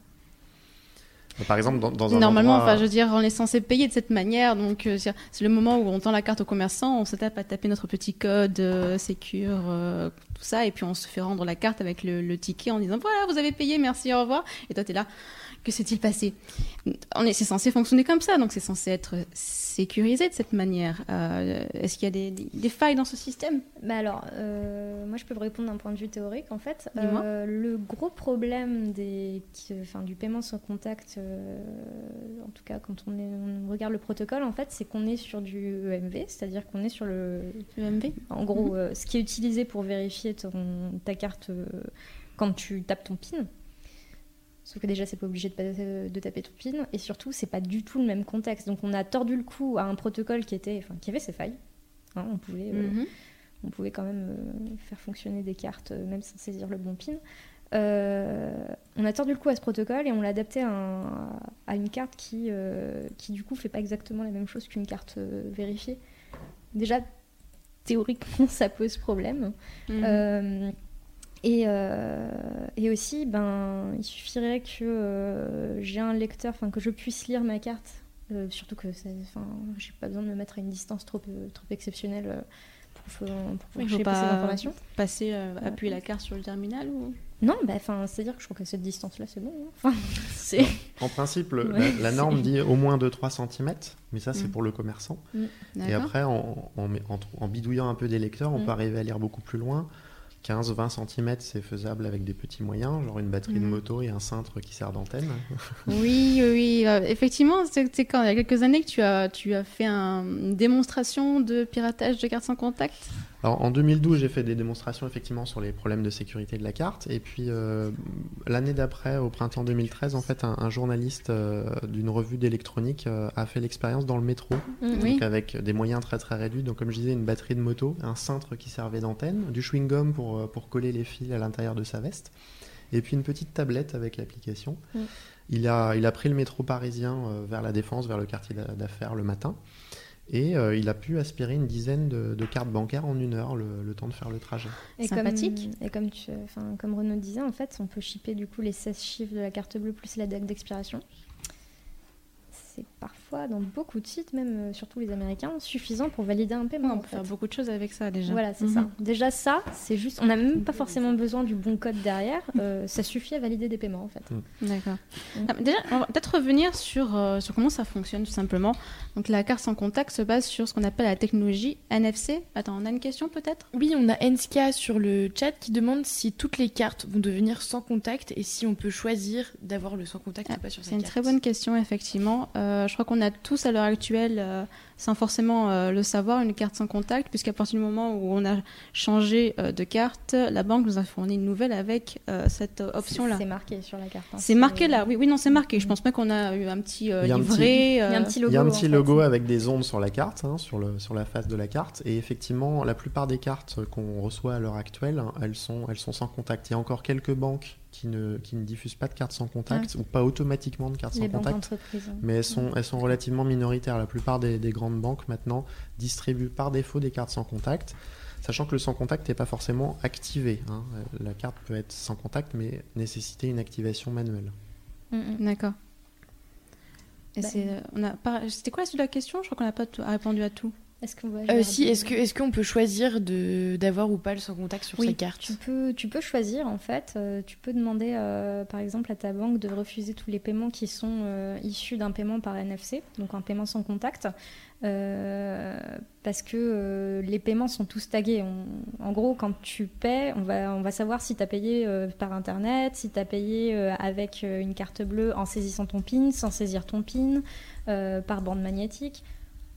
Par exemple, dans, dans un Normalement, endroit- enfin, je veux dire, on est censé payer de cette manière, donc euh, c'est le moment où on tend la carte au commerçant, on se tape à taper notre petit code euh, sécure, euh, tout ça, et puis on se fait rendre la carte avec le, le ticket en disant voilà, vous avez payé, merci, au revoir. Et toi, t'es là, que s'est-il passé? On est, c'est censé fonctionner comme ça, donc c'est censé être sécurisé de cette manière. Euh, Est-ce qu'il y a des, des- des failles dans ce système? Bah alors, euh, moi je peux vous répondre d'un point de vue théorique en fait. Euh, le gros problème des, qui- enfin, du paiement sans contact, en tout cas quand on, est, on regarde le protocole, en fait, c'est qu'on est sur du EMV, c'est-à-dire qu'on est sur le, Le MV en gros, euh, ce qui est utilisé pour vérifier ton, ta carte quand tu tapes ton PIN. Sauf que déjà, c'est pas obligé de, pa- de taper PIN. Et surtout, c'est pas du tout le même contexte. Donc, on a tordu le cou à un protocole qui, était, enfin, qui avait ses failles. Hein, on, pouvait, euh, Mhm. on pouvait quand même euh, faire fonctionner des cartes euh, même sans saisir le bon pin. Euh, on a tordu le coup à ce protocole et on l'a adapté à, un- à une carte qui, euh, qui du coup fait pas exactement la même chose qu'une carte euh, vérifiée. Déjà, théoriquement, ça pose problème. Mhm. Euh, et, euh, et aussi, ben, il suffirait que euh, j'ai un lecteur, enfin que je puisse lire ma carte. euh, surtout que enfin, j'ai pas besoin de me mettre à une distance trop, euh, trop exceptionnelle pour, pour faut chercher pas- ces informations. Passer, euh, appuyer la carte sur le terminal ou? Non, bah, enfin, c'est-à-dire que je crois qu'à cette distance-là, c'est bon. hein. C'est. En principe, le- Ouais, la, la norme c'est- dit au moins de 3 cm, mais ça c'est Mm. pour le commerçant. Et D'accord. après, en, en, en- en bidouillant un peu des lecteurs, on Mm. peut arriver à lire beaucoup plus loin. 15-20 cm, c'est faisable avec des petits moyens, genre une batterie de Mm. moto et un cintre qui sert d'antenne. Oui, oui, euh, effectivement, c'est c'est quand il y a quelques années que tu as, tu as fait un- une démonstration de piratage de cartes sans contact? Alors, en 2012, j'ai fait des démonstrations effectivement sur les problèmes de sécurité de la carte. Et puis euh, l'année d'après, au printemps 2013, en fait, un, un journaliste euh, d'une revue d'électronique euh, a fait l'expérience dans le métro, donc avec des moyens très très réduits. Donc, comme je disais, une batterie de moto, un cintre qui servait d'antenne, du chewing-gum pour, euh, pour coller les fils à l'intérieur de sa veste, et puis une petite tablette avec l'application. Mm. Il, a, il a pris le métro parisien vers la Défense, vers le quartier d'a- d'affaires le matin. Et euh, il a pu aspirer une dizaine de, de cartes bancaires en une heure, le, le temps de faire le trajet. Et Sympathique. Comme, et comme, tu, enfin, comme Renaud disait, en fait, on peut shipper du coup les 16 chiffres de la carte bleue plus la date d'expiration. C'est parfois, dans beaucoup de sites, même euh, surtout les Américains, suffisant pour valider un paiement. on en peut fait. faire beaucoup de choses avec ça déjà. Voilà, c'est Mhm. ça. Déjà ça, c'est juste, on n'a même pas forcément besoin du bon code derrière. euh, ça suffit à valider des paiements en fait. D'accord. Mm. Ah, déjà, on va peut-être revenir sur, euh, sur comment ça fonctionne tout simplement. Donc la carte sans contact se base sur ce qu'on appelle la technologie NFC. Attends, on a une question peut-être? Oui, on a Enska sur le chat qui demande si toutes les cartes vont devenir sans contact et si on peut choisir d'avoir le sans contact Ah, ou pas sur sa C'est une carte. très bonne question, effectivement. Euh, je crois qu'on a tous à l'heure actuelle, euh, sans forcément euh, le savoir, une carte sans contact, puisqu'à partir du moment où on a changé euh, de carte, la banque nous a fourni une nouvelle avec euh, cette euh, option-là. C'est marqué sur la carte. hein. C'est marqué là, oui, oui, non, c'est marqué. Je pense pas qu'on a eu un petit euh, Il y a un livret. Il y a un euh, petit logo. Il y a un en petit fait. logo avec des ondes sur la carte, hein, sur, le, sur la face de la carte. Et effectivement, la plupart des cartes qu'on reçoit à l'heure actuelle, hein, elles sont, elles sont sans contact. Il y a encore quelques banques qui ne, qui ne diffusent pas de cartes sans contact ou pas automatiquement de cartes Les sans contact. hein. Mais elles sont, elles sont relativement minoritaires. La plupart des, des grandes banques maintenant distribuent par défaut des cartes sans contact, sachant que le sans contact n'est pas forcément activé. hein. Euh, La carte peut être sans contact, mais nécessiter une activation manuelle. Mm, mm. D'accord. Bah, euh. C'était quoi la suite de la question? Je crois qu'on n'a pas répondu à tout. Est-ce qu'on va Euh, si, est-ce que est-ce qu'on peut choisir de d'avoir ou pas le sans contact sur Oui, sa carte Tu peux, tu peux choisir en fait. euh, tu peux demander euh, par exemple à ta banque de refuser tous les paiements qui sont issus d'un paiement par NFC, donc un paiement sans contact, parce que les paiements sont tous tagués. On- en gros, quand tu paies, on va, on va savoir si tu as payé par internet, si tu as payé avec une carte bleue en saisissant ton PIN, sans saisir ton PIN, par bande magnétique,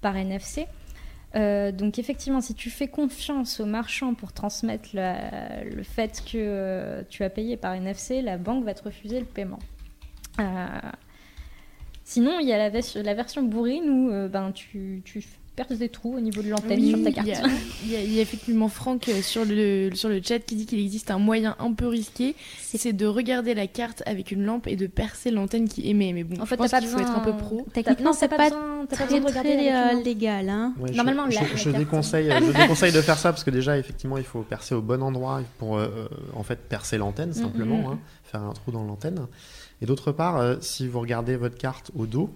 par NFC. Euh, donc effectivement, si tu fais confiance au marchand pour transmettre la- le fait que euh, tu as payé par NFC, la banque va te refuser le paiement. Euh, sinon, il y a la, vers- la version bourrine où ben, tu perces des trous au niveau de l'antenne Oui, sur ta il carte. y, a, il y a- il y a effectivement Franck euh, sur le, sur le chat qui dit qu'il existe un moyen un peu risqué, c'est de regarder la carte avec une lampe et de percer l'antenne qui émet. Mais bon, En je fait, pense t'as pas qu'il faut être un peu pro. Techniquement, non, c'est pas besoin- pas Très, besoin de regarder très euh, légal, hein. Ouais, Normalement, je, la- je, la je carte, déconseille, je déconseille de faire ça parce que déjà, effectivement, il faut percer au bon endroit pour euh, euh, en fait percer l'antenne simplement, mm, mm. hein, faire un trou dans l'antenne. Et d'autre part, euh, si vous regardez votre carte au dos,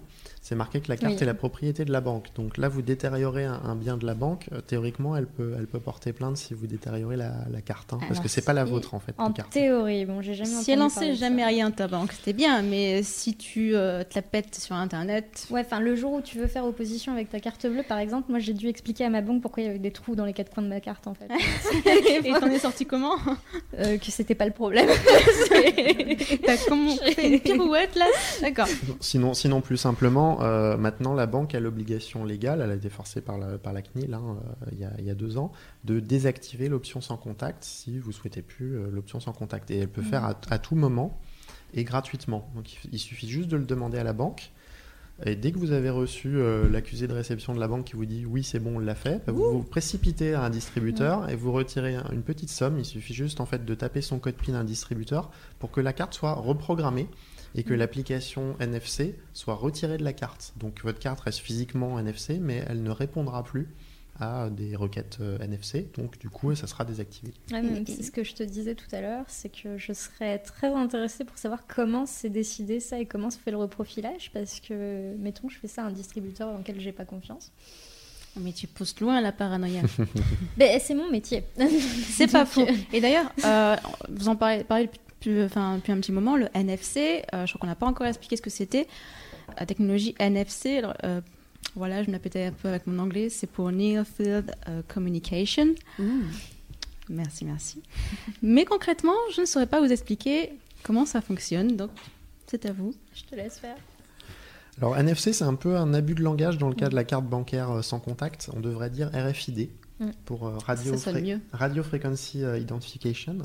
c'est marqué que la carte Oui. est la propriété de la banque. Donc là, vous détériorez un, un bien de la banque. euh, théoriquement, elle peut, elle peut porter plainte si vous détériorez la, la carte, hein, parce Alors, que c'est pas la si- vôtre en fait. En la carte. théorie, bon, j'ai jamais Si elle en sait ça. jamais rien ta banque, c'était bien, mais si tu euh, te la pètes sur internet. Ouais, enfin, le jour où tu veux faire opposition avec ta carte bleue, par exemple, moi j'ai dû expliquer à ma banque pourquoi il y avait des trous dans les quatre coins de ma carte en fait. Et t'en es sorti comment? Euh, que c'était pas le problème. T'as comment fait une pirouette là? D'accord. Sinon, sinon, plus simplement, euh, maintenant, la banque a l'obligation légale, elle a été forcée par la, par la CNIL hein, euh, il, y a, il y a deux ans, de désactiver l'option sans contact si vous souhaitez plus euh, l'option sans contact. Et elle peut faire à, à tout moment et gratuitement. Donc il, il suffit juste de le demander à la banque. Et dès que vous avez reçu euh, l'accusé de réception de la banque qui vous dit oui, c'est bon, on l'a fait, bah, vous vous précipitez à un distributeur et vous retirez un- une petite somme. Il suffit juste en fait de taper son code PIN à un distributeur pour que la carte soit reprogrammée et que l'application NFC soit retirée de la carte. Donc votre carte reste physiquement NFC, mais elle ne répondra plus à des requêtes euh, NFC. Donc du coup, ça sera désactivé. Ouais, mais c'est ce que je te disais tout à l'heure, c'est que je serais très intéressée pour savoir comment c'est décidé ça et comment se fait le reprofilage, parce que, mettons, je fais ça à un distributeur dans lequel j'ai pas confiance. Mais tu pousses loin la paranoïa. Mais c'est mon métier. C'est pas faux. euh, Et d'ailleurs, euh, vous en parlez, parlez depuis, enfin, depuis un petit moment, le NFC, euh, je crois qu'on n'a pas encore expliqué ce que c'était. La technologie NFC, alors, euh, voilà, je me la pétais un peu avec mon anglais, c'est pour Near Field euh, Communication. Merci, merci. Mais concrètement, je ne saurais pas vous expliquer comment ça fonctionne, donc c'est à vous. Je te laisse faire. Alors NFC, c'est un peu un abus de langage dans le cas de la carte bancaire sans contact. On devrait dire RFID Mm. pour euh, radio, mieux. radio Frequency euh, Identification.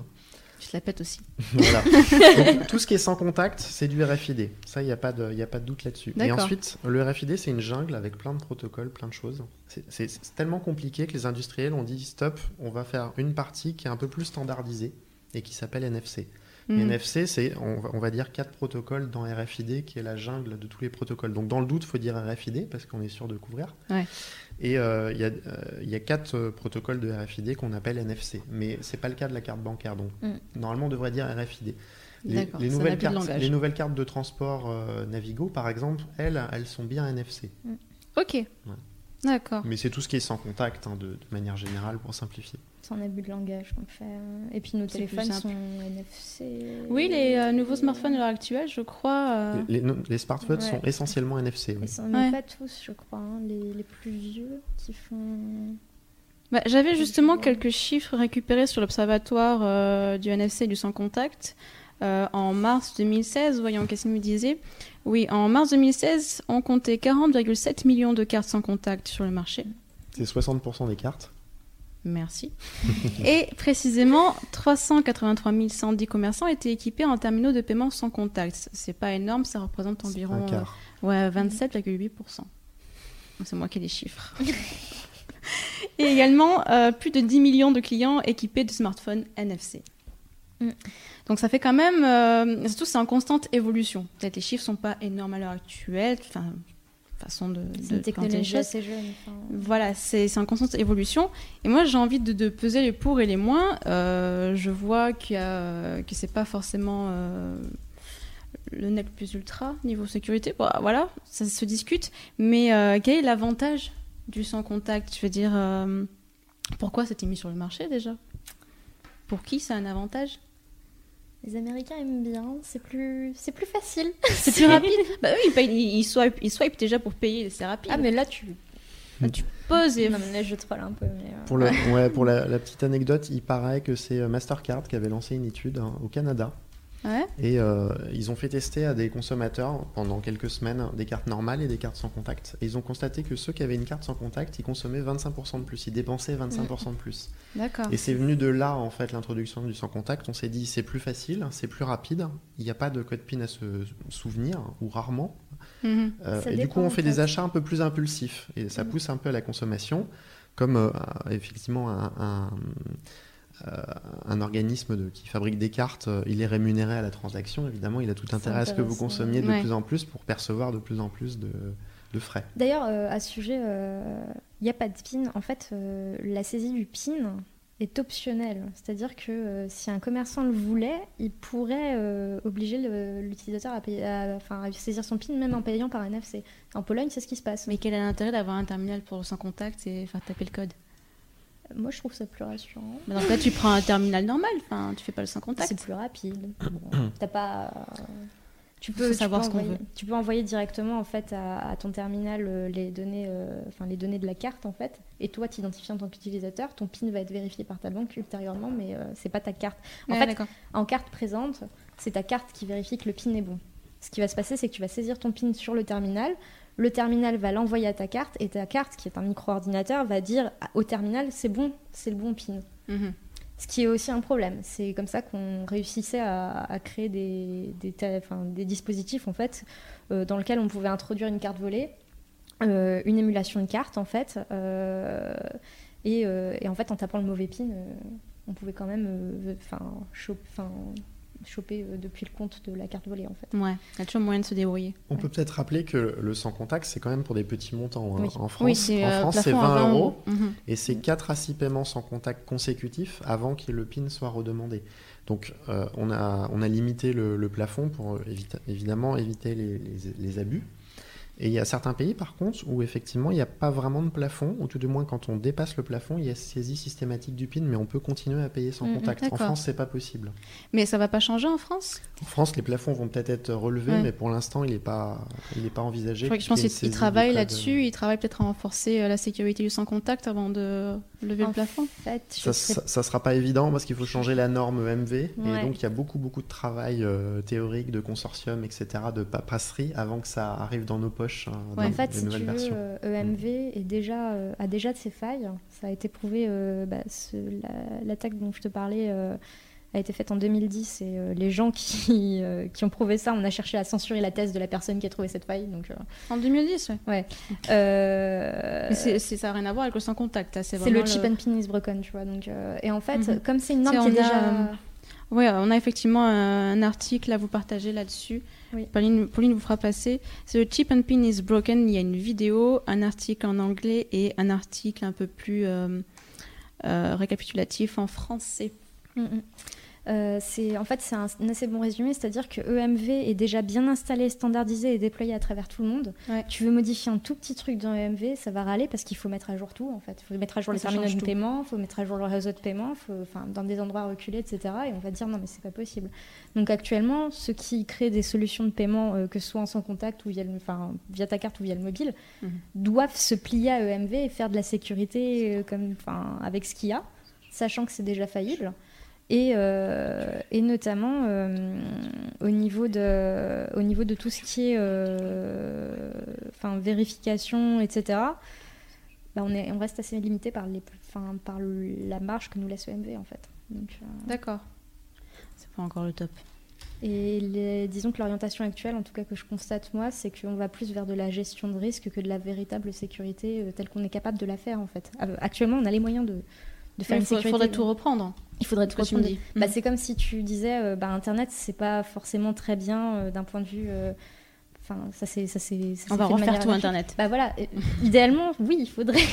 Je la pète aussi. Voilà. Donc, tout ce qui est sans contact, c'est du RFID. Ça, il n'y a, pas de- y a pas de doute là-dessus. Et ensuite, le RFID, c'est une jungle avec plein de protocoles, plein de choses. C'est- tellement compliqué que les industriels ont dit stop, on va faire une partie qui est un peu plus standardisée et qui s'appelle NFC. Mhm. NFC, c'est, on, va- on va dire, quatre protocoles dans RFID, qui est la jungle de tous les protocoles. Donc, dans le doute, il faut dire RFID, parce qu'on est sûr de couvrir. Ouais. Et euh, il y, a, euh, il y a quatre euh, protocoles de RFID qu'on appelle NFC. Mais c'est pas le cas de la carte bancaire. Donc, Mm. normalement, on devrait dire RFID. Les, nouvelles cartes, langage. les nouvelles cartes de transport Navigo, par exemple, elles, elles sont bien NFC. Ok. D'accord. Mais c'est tout ce qui est sans contact, hein, de, de manière générale, pour simplifier. C'est un abus de langage qu'on fait. euh, Et puis nos téléphones sont NFC. Oui, les euh, nouveaux smartphones à l'heure actuelle, je crois. euh, Les, les- les smartphones Ouais. sont essentiellement NFC. oui. Ils sont mais Ouais. pas tous, je crois. hein, Les, les plus vieux qui font. Bah, J'avais justement quelques chiffres récupérés sur l'observatoire euh, du NFC et du sans contact. Euh, en mars 2016, voyons qu'est-ce qu'il me disait? Oui, en mars 2016, on comptait 40,7 millions de cartes sans contact sur le marché. C'est 60% des cartes. Merci. et précisément, 383 110 commerçants étaient équipés en terminaux de paiement sans contact. C'est pas énorme, ça représente environ un quart. euh, ouais, 27,8%. C'est moi qui ai les chiffres. et également, euh, plus de 10 millions de clients équipés de smartphones NFC. Mm. Donc ça fait quand même, euh, surtout c'est en constante évolution. Peut-être les chiffres sont pas énormes à l'heure actuelle, enfin façon de, de technologie choses. assez jeune. enfin. Voilà, c'est en constante évolution. Et moi, j'ai envie de, de peser les pour et les moins. Euh, je vois qu'il y a, que c'est pas forcément euh, le net plus ultra niveau sécurité. Bon, voilà, ça se discute. Mais euh, quel est l'avantage du sans contact? Je veux dire, pourquoi c'était mis sur le marché déjà? Pour qui c'est un avantage? Les Américains aiment bien. C'est plus, c'est plus facile. C'est plus rapide? bah oui, ils, payent- ils, swipent, ils swipent déjà pour payer, c'est rapide. Ah mais là tu. Là, tu poses et Non mais là je troll un peu. Mais, euh, Pour, le, ouais, pour la, la petite anecdote, il paraît que c'est euh, Mastercard qui avait lancé une étude hein, au Canada. Ouais. Et euh, ils ont fait tester à des consommateurs pendant quelques semaines des cartes normales et des cartes sans contact. Et ils ont constaté que ceux qui avaient une carte sans contact, ils consommaient 25% de plus, ils dépensaient 25% de plus. D'accord. Et c'est venu de là, en fait, l'introduction du sans contact. On s'est dit, c'est plus facile, c'est plus rapide, il n'y a pas de code PIN à se souvenir, ou rarement. Mhm. Euh, et du coup, on fait des achats un peu plus impulsifs. Et ça Mm. pousse un peu à la consommation, comme euh, effectivement un, un, euh, un organisme de- qui fabrique des cartes, euh, il est rémunéré à la transaction. Évidemment, il a tout intérêt à ce que vous consommiez de Ouais. plus en plus pour percevoir de plus en plus de, de frais. D'ailleurs, euh, à ce sujet, il n'y a pas de PIN. En fait, euh, la saisie du PIN est optionnelle. C'est-à-dire que euh, si un commerçant le voulait, il pourrait euh, obliger l'utilisateur à, payer- à- enfin, à saisir son PIN même en payant par NFC. En Pologne, c'est ce qui se passe. Mais quel est l'intérêt d'avoir un terminal pour sans contact et faire taper le code? Moi, je trouve ça plus rassurant. Bah, Dans ce cas, tu prends un terminal normal, enfin, tu fais pas le sans C'est contact. plus rapide. Bon, T'as pas. Tu peux, tu savoir peux ce qu'on envoyer, veut. tu peux envoyer directement en fait à, à ton terminal euh, les données, euh, enfin les données de la carte en fait, et toi t'identifies en tant qu'utilisateur, ton PIN va être vérifié par ta banque ultérieurement, mais euh, c'est pas ta carte. En Ouais, fait, en carte présente, c'est ta carte qui vérifie que le PIN est bon. Ce qui va se passer, c'est que tu vas saisir ton PIN sur le terminal, le terminal va l'envoyer à ta carte, et ta carte, qui est un micro-ordinateur, va dire au terminal c'est bon, c'est le bon PIN. Mhm. Ce qui est aussi un problème. C'est comme ça qu'on réussissait à, à créer des, des, ta- enfin, des dispositifs en fait, euh, dans lesquels on pouvait introduire une carte volée, euh, une émulation de carte en fait, euh, et, et en fait en tapant le mauvais pin, on pouvait quand même enfin, choper euh, depuis le compte de la carte volée en fait. Ouais, il y a toujours moyen de se débrouiller. On peut peut-être rappeler que le sans contact, c'est quand même pour des petits montants. hein. Oui. En France, oui, c'est en euh, 20 euros. Mhm. Et c'est 4 à 6 paiements sans contact consécutifs avant que le PIN soit redemandé. Donc euh, on, a, on a limité le, le plafond pour évita- évidemment éviter les, les- les abus. Et il y a certains pays par contre où effectivement il n'y a pas vraiment de plafond, ou tout du moins quand on dépasse le plafond, il y a saisie systématique du PIN, mais on peut continuer à payer sans Mhm, contact. En. France, c'est pas possible. Mais ça va pas changer en France? En France, les plafonds vont peut-être être relevés, Ouais. mais pour l'instant, il n'est pas, il est pas envisagé. Je crois que je pense qu'ils travaillent là-dessus, ils travaillent peut-être à renforcer euh, la sécurité du sans contact avant de lever En le plafond. En fait, Ça, sais ça, ça sera pas évident parce qu'il faut changer la norme MV et donc il y a beaucoup beaucoup de travail euh, théorique, de consortium, etc., de paperasserie avant que ça arrive dans nos hein, Ouais. En fait, si tu veux, versions. euh, EMV est déjà, euh, a déjà de ses failles. Ça a été prouvé, euh, bah, la- l'attaque dont je te parlais euh, a été faite en 2010 et euh, les gens qui, euh, qui ont prouvé ça, on a cherché à censurer la thèse de la personne qui a trouvé cette faille. Donc, euh, En 2010, ouais. euh, Mais c'est- ça n'a rien à voir avec le sans contact. hein, C'est vraiment le chip and pin is broken, tu vois. Donc, euh, et en fait, Mhm. comme c'est une norme qui est déjà... Ouais, on a effectivement un article à vous partager là-dessus. Oui. Pauline, Pauline vous fera passer. Le chip and pin is broken. Il y a une vidéo, un article en anglais et un article un peu plus euh, euh, récapitulatif en français. Mm, mm. Euh, c'est en fait c'est un, un assez bon résumé, c'est-à-dire que EMV est déjà bien installé, standardisé et déployé à travers tout le monde. Ouais. Tu veux modifier un tout petit truc dans EMV, ça va râler parce qu'il faut mettre à jour tout en fait. Il faut mettre à jour les terminaux de tout. paiement, il faut mettre à jour le réseau de paiement, enfin dans des endroits reculés, etc. Et on va dire non mais c'est pas possible. Donc actuellement, ceux qui créent des solutions de paiement, euh, que ce soit en sans contact ou via, le- enfin, via ta carte ou via le mobile, Mhm. doivent se plier à EMV et faire de la sécurité euh, comme, avec ce qu'il y a, sachant que c'est déjà faillible. Et, euh, et notamment euh, au, niveau de, au niveau de tout ce qui est euh, enfin, vérification, etc., bah, on, est, on reste assez limité par, les, enfin, par le- la marge que nous laisse EMV en fait. Euh, D'accord. C'est pas encore le top. et les- disons que l'orientation actuelle, en tout cas que je constate moi, c'est qu'on va plus vers de la gestion de risque que de la véritable sécurité euh, telle qu'on est capable de la faire en fait. Actuellement, on a les moyens de, de faire Il une sécurité. faudrait tout reprendre. Il faudrait reprendre. dis. Bah, Mm. C'est comme si tu disais, euh, bah, Internet, c'est pas forcément très bien euh, d'un point de vue. euh, Enfin, ça c'est, ça c'est. On va fait de refaire manière tout. Internet. Bah voilà, euh, idéalement, oui, il faudrait.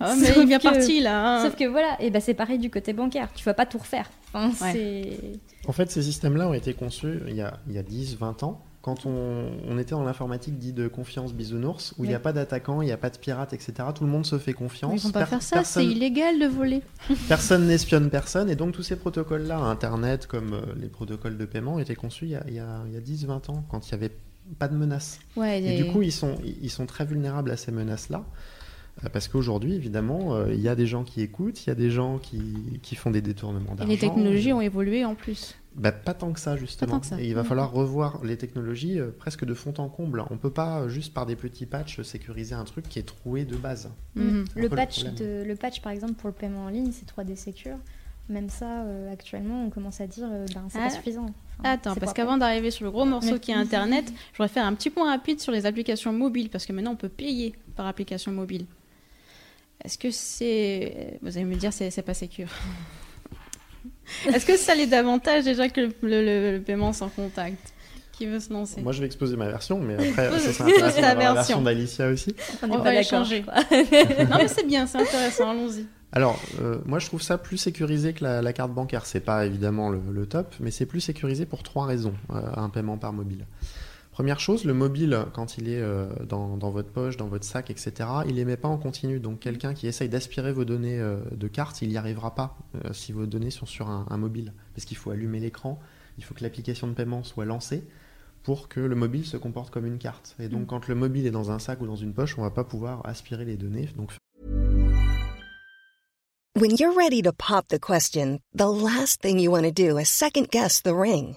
Ah, mais Sauf il est bien que- parti là. hein. Sauf que voilà, et bah c'est pareil du côté bancaire. Tu vas pas tout refaire. Enfin, Ouais. c'est. En fait, ces systèmes-là ont été conçus il y a, il y a 10, 20 ans, quand on, on était dans l'informatique dit de confiance bisounours, où il n'y a pas d'attaquants, il n'y a pas de pirates, etc. Tout le monde se fait confiance. Ils vont pas faire ça, personne- c'est illégal de voler. Personne n'espionne personne, et donc tous ces protocoles-là, Internet comme euh, les protocoles de paiement, étaient conçus il y a, il y a- il y a 10, 20 ans, quand il n'y avait pas de menaces. Ouais, Et du coup, ils sont, ils sont très vulnérables à ces menaces-là. euh, Parce qu'aujourd'hui, évidemment, euh, il y a des gens qui écoutent, il y a des gens qui, qui font des détournements Et d'argent. les technologies ont évolué en plus. Bah, pas tant que ça, justement. tant que ça. Et il va Mhm. falloir revoir les technologies euh, presque de fond en comble. On peut pas, euh, juste par des petits patchs, sécuriser un truc qui est troué de base. Mhm. un Le patch, problème. de, le patch, par exemple, pour le paiement en ligne, c'est 3D Secure. Même ça, euh, actuellement, on commence à dire euh, ben, c'est Ah. pas suffisant. Enfin, Attends, parce qu'avant d'arriver sur le gros morceau qui est Internet, je voudrais faire un petit point rapide sur les applications mobiles, parce que maintenant on peut payer par application mobile. Est-ce que c'est... Vous allez me dire, c'est c'est pas sécure. Est-ce que ça l'est davantage déjà que le, le- le paiement sans contact Qui veut se lancer? Moi, je vais exposer ma version, mais après, ça pose intéressant la version. d'Alicia aussi. On n'est On pas va échanger. je crois. Non mais c'est bien, c'est intéressant, allons-y. Alors, euh, moi, je trouve ça plus sécurisé que la, la carte bancaire. C'est pas évidemment le, le top, mais c'est plus sécurisé pour trois raisons, euh, un paiement par mobile. Première chose, le mobile, quand il est euh, dans, dans votre poche, dans votre sac, etc., il émet pas en continu. Donc, quelqu'un qui essaye d'aspirer vos données euh, de carte, il n'y arrivera pas euh, si vos données sont sur un, un mobile. Parce qu'il faut allumer l'écran, il faut que l'application de paiement soit lancée pour que le mobile se comporte comme une carte. Et donc, quand le mobile est dans un sac ou dans une poche, on va pas pouvoir aspirer les données. Donc, When you're ready to pop the question, the last thing you want to do is second guess the ring.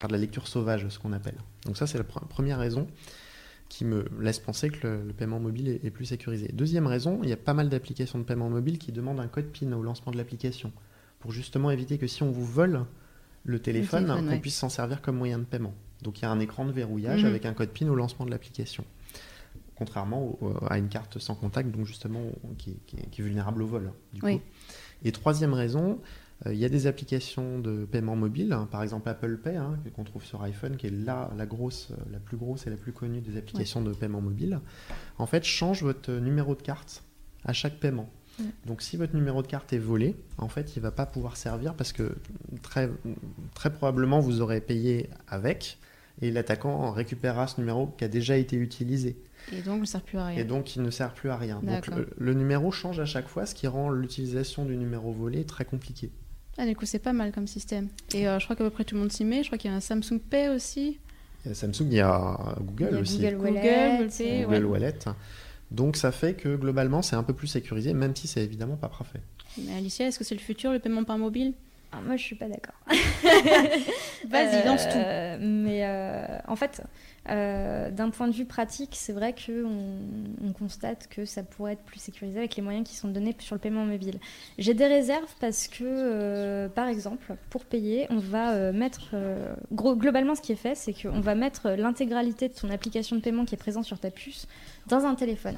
Faire de la lecture sauvage, ce qu'on appelle. Donc, ça, c'est la pr- première raison qui me laisse penser que le, le paiement mobile est, est plus sécurisé. Deuxième raison, il y a pas mal d'applications de paiement mobile qui demandent un code PIN au lancement de l'application pour justement éviter que si on vous vole le téléphone, téléphone, qu'on ouais. puisse s'en servir comme moyen de paiement. Donc il y a un écran de verrouillage Mhm. avec un code PIN au lancement de l'application. Contrairement au- à une carte sans contact, donc justement qui, qui est, qui est vulnérable au vol. Du Oui. coup. Et troisième raison, il y a des applications de paiement mobile, hein, par exemple Apple Pay, hein, qu'on trouve sur iPhone, qui est la, la, grosse, euh, la plus grosse et la plus connue des applications de paiement mobile. En fait, change votre numéro de carte à chaque paiement. Donc si votre numéro de carte est volé, en fait, il va pas pouvoir servir parce que très, très probablement vous aurez payé avec et l'attaquant récupérera ce numéro qui a déjà été utilisé. Et donc, ça ne sert plus à rien. Et donc, il ne sert plus à rien. Donc, le, le numéro change à chaque fois, ce qui rend l'utilisation du numéro volé très compliqué. Ah, du coup, c'est pas mal comme système. Et euh, je crois qu'à peu près tout le monde s'y met. Je crois qu'il y a un Samsung Pay aussi. Il y a Samsung, il y a Google Il y a aussi. Google Google, Wallet. Google Pay, Google ouais. Wallet. Donc, ça fait que globalement, c'est un peu plus sécurisé, même si c'est évidemment pas parfait. Mais Alicia, est-ce que c'est le futur, le paiement par mobile? Ah, moi, je suis pas d'accord. Vas-y, lance tout. Euh, Mais euh, en fait, euh, d'un point de vue pratique, c'est vrai qu'on on constate que ça pourrait être plus sécurisé avec les moyens qui sont donnés sur le paiement mobile. J'ai des réserves parce que, euh, par exemple, pour payer, on va euh, mettre. euh, gros, globalement, ce qui est fait, c'est qu'on va mettre l'intégralité de ton application de paiement qui est présente sur ta puce dans un téléphone.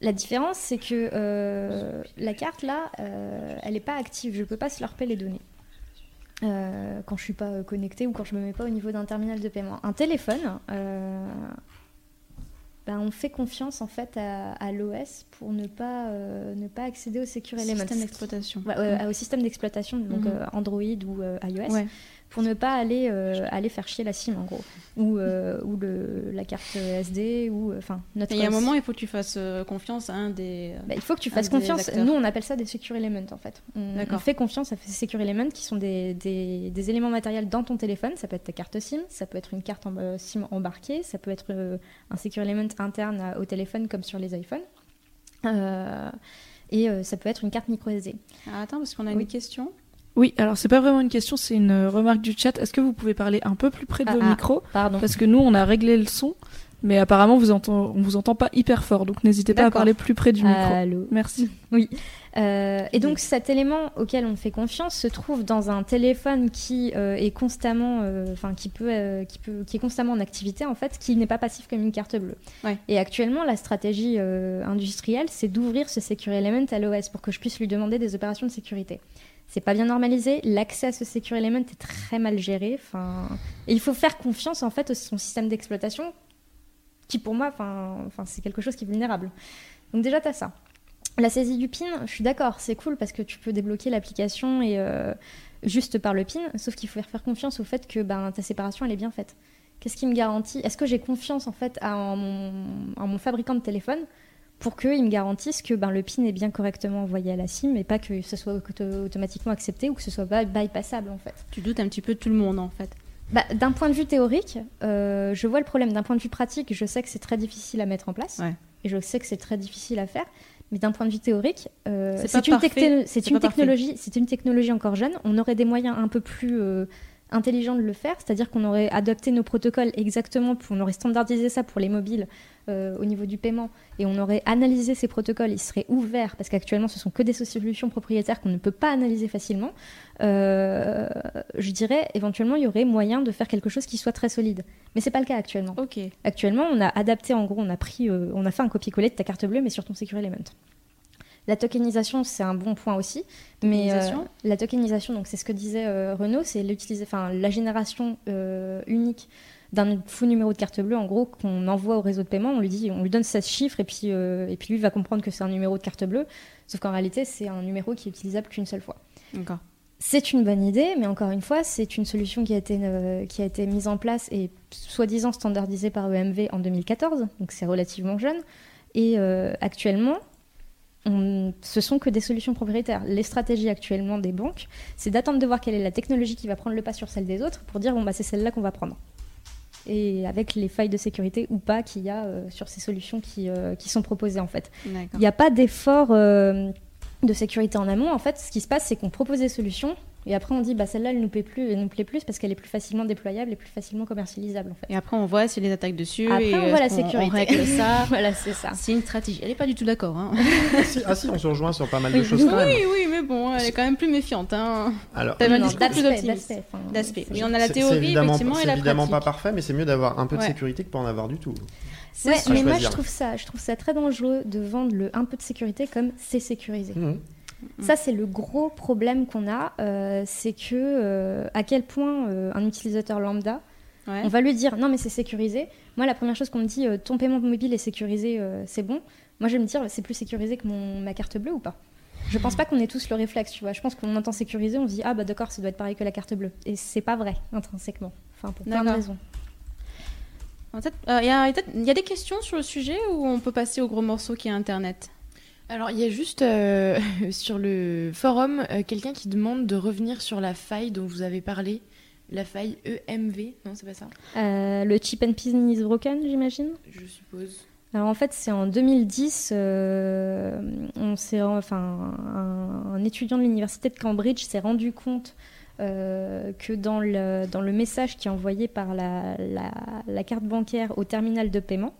La différence, c'est que euh, la carte, là, euh, elle n'est pas active. Je ne peux pas slurper les données. Euh, quand je suis pas connectée ou quand je me mets pas au niveau d'un terminal de paiement. Un téléphone, ben, on fait confiance en fait à, à l'OS pour ne pas, ne pas accéder au Secure Element. Système d'exploitation. Ouais, ouais, au système d'exploitation, donc euh, Android ou iOS, Ouais. Pour ne pas aller, euh, aller faire chier la SIM en gros, ou, euh, ou le, la carte SD, ou euh, enfin notre. Il y a un moment, il faut que tu fasses confiance à un des. Bah, il faut que tu fasses confiance. Nous, on appelle ça des secure elements en fait. On, fait confiance à ces secure elements qui sont des, des, des éléments matériels dans ton téléphone. Ça peut être ta carte SIM, ça peut être une carte en- SIM embarquée, ça peut être un secure element interne à- au téléphone comme sur les iPhones. Euh, et ça peut être une carte micro SD. Ah, attends, parce qu'on a Oui. une question. Oui, alors c'est pas vraiment une question, c'est une euh, remarque du chat. Est-ce que vous pouvez parler un peu plus près de Ah, vos ah. micros? Pardon. Parce que nous, on a réglé le son, mais apparemment, vous entend... on vous entend pas hyper fort, donc n'hésitez pas à parler plus près du micro. Allô. Merci. Euh, et donc cet élément auquel on fait confiance se trouve dans un téléphone qui euh, est constamment, euh, enfin qui peut, qui peut, qui est constamment en activité en fait, qui n'est pas passif comme une carte bleue. Ouais. Et actuellement, la stratégie industrielle, c'est d'ouvrir ce Secure Element à l'OS pour que je puisse lui demander des opérations de sécurité. C'est pas bien normalisé. L'accès à ce Secure Element est très mal géré. Enfin, et il faut faire confiance en fait à son système d'exploitation, qui pour moi, enfin, c'est quelque chose qui est vulnérable. Donc déjà, t'as ça. La saisie du PIN, je suis d'accord, c'est cool parce que tu peux débloquer l'application et euh, juste par le PIN, sauf qu'il faut faire confiance au fait que ben, ta séparation elle est bien faite. Qu'est-ce qui me garantit? Est-ce que j'ai confiance en fait à mon fabricant de téléphone? Pour qu'il me garantisse que ben, le PIN est bien correctement envoyé à la SIM et pas que ce soit auto- automatiquement accepté ou que ce soit by- bypassable en fait Tu doutes un petit peu de tout le monde, en fait. bah, D'un point de vue théorique, euh, je vois le problème. D'un point de vue pratique, je sais que c'est très difficile à mettre en place Ouais. et je sais que c'est très difficile à faire. Mais d'un point de vue théorique, euh, une, une technologie, c'est une technologie encore jeune. On aurait des moyens un peu plus euh, intelligents de le faire, c'est-à-dire qu'on aurait adapté nos protocoles exactement, pour, on aurait standardisé ça pour les mobiles euh, au niveau du paiement, et on aurait analysé ces protocoles. Ils seraient ouverts parce qu'actuellement, ce sont que des solutions propriétaires qu'on ne peut pas analyser facilement. Euh, je dirais éventuellement, il y aurait moyen de faire quelque chose qui soit très solide. Mais c'est pas le cas actuellement. Ok. Actuellement, on a adapté, en gros, on a pris, euh, on a fait un copier-coller de ta carte bleue, mais sur ton Secure Element. La tokenisation, c'est un bon point aussi. Mais euh, la tokenisation, donc c'est ce que disait euh, Renaud, c'est l'utiliser, enfin la génération euh, unique d'un faux numéro de carte bleue, en gros, qu'on envoie au réseau de paiement. On lui dit, on lui donne 16 chiffres et puis euh, et puis lui va comprendre que c'est un numéro de carte bleue. Sauf qu'en réalité, c'est un numéro qui est utilisable qu'une seule fois. D'accord. C'est une bonne idée, mais encore une fois, c'est une solution qui a été, euh, qui a été mise en place et soi-disant standardisée par EMV en 2014, donc c'est relativement jeune. Et euh, actuellement, on- ce sont que des solutions propriétaires. Les stratégies actuellement des banques, c'est d'attendre de voir quelle est la technologie qui va prendre le pas sur celle des autres pour dire bon bah c'est celle-là qu'on va prendre. Et avec les failles de sécurité ou pas qu'il y a euh, sur ces solutions qui, euh, qui sont proposées en fait. Il n'y a pas d'effort euh, de sécurité en amont. En fait, ce qui se passe, c'est qu'on propose des solutions et après on dit bah celle-là elle nous plaît plus, elle nous plaît plus parce qu'elle est plus facilement déployable et plus facilement commercialisable en fait. Et après, on voit s'il y a des attaques dessus. Après et on voit la qu'on- sécurité. On règle ça. voilà, c'est ça. C'est une stratégie. Elle est pas du tout d'accord. Hein. Ah si, ah si, on se rejoint sur pas mal de Oui. choses quand même. Oui, oui, mais bon, elle est quand même plus méfiante. Hein. Alors, d'aspect, d'aspect, Oui, on a la théorie, évidemment, effectivement, et la évidemment pas parfait, mais c'est mieux d'avoir un peu de Ouais. sécurité que pas en avoir du tout. C'est Ouais, sûr. mais moi je trouve ça, je trouve ça très dangereux de vendre le un peu de sécurité comme c'est sécurisé. Mhm. Ça c'est le gros problème qu'on a, euh, c'est que euh, à quel point euh, un utilisateur lambda, Ouais. on va lui dire non mais c'est sécurisé. Moi la première chose qu'on me dit ton paiement mobile est sécurisé, c'est bon. Moi je vais me dire c'est plus sécurisé que mon, ma carte bleue ou pas? Je pense pas qu'on ait tous le réflexe, tu vois. Je pense qu'on entend sécurisé, on se dit ah bah d'accord ça doit être pareil que la carte bleue. Et c'est pas vrai intrinsèquement. Enfin pour plein de raisons. En fait, Il y, y a des questions sur le sujet ou on peut passer au gros morceau qui est Internet? Alors, il y a juste euh, sur le forum euh, quelqu'un qui demande de revenir sur la faille dont vous avez parlé. La faille EMV, non, c'est pas ça? Euh, le chip and pin is broken, j'imagine? Je suppose. Alors en fait, c'est en 2010, euh, on s'est, enfin, un, un étudiant de l'université de Cambridge s'est rendu compte euh, que dans le, dans le message qui est envoyé par la, la- la carte bancaire au terminal de paiement,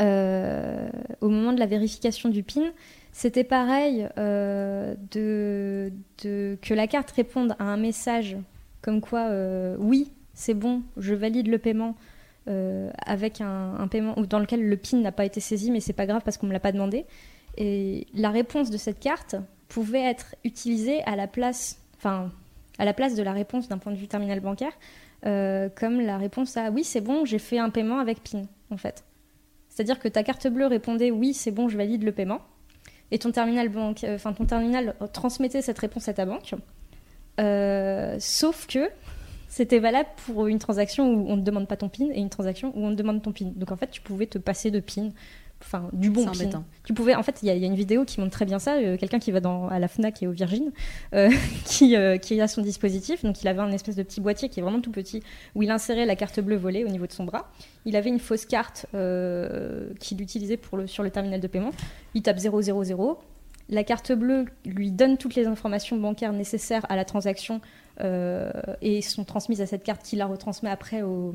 au moment de la vérification du PIN, c'était pareil euh, que la carte réponde à un message comme quoi euh, oui, c'est bon, je valide le paiement euh, avec un, un paiement ou dans lequel le PIN n'a pas été saisi, mais c'est pas grave parce qu'on me l'a pas demandé. Et la réponse de cette carte pouvait être utilisée à la place, enfin, à la place de la réponse d'un point de vue terminal bancaire, euh, comme la réponse à oui, c'est bon, j'ai fait un paiement avec PIN, en fait. C'est-à-dire que ta carte bleue répondait oui, c'est bon, je valide le paiement, et ton terminal banque, euh, ton terminal transmettait cette réponse à ta banque. Euh, sauf que c'était valable pour une transaction où on ne demande pas ton PIN et une transaction où on demande ton PIN. Donc en fait, tu pouvais te passer de PIN, enfin du bon C'est. Tu pouvais, en fait, il y, a- il y a une vidéo qui montre très bien ça. euh, Quelqu'un qui va dans, à la Fnac et au Virgin, euh, qui, euh, qui a son dispositif. Donc il avait un espèce de petit boîtier qui est vraiment tout petit où il insérait la carte bleue volée au niveau de son bras. Il avait une fausse carte qu'il utilisait pour le, sur le terminal de paiement. Il tape 000. La carte bleue lui donne toutes les informations bancaires nécessaires à la transaction et sont transmises à cette carte qui la retransmet après au,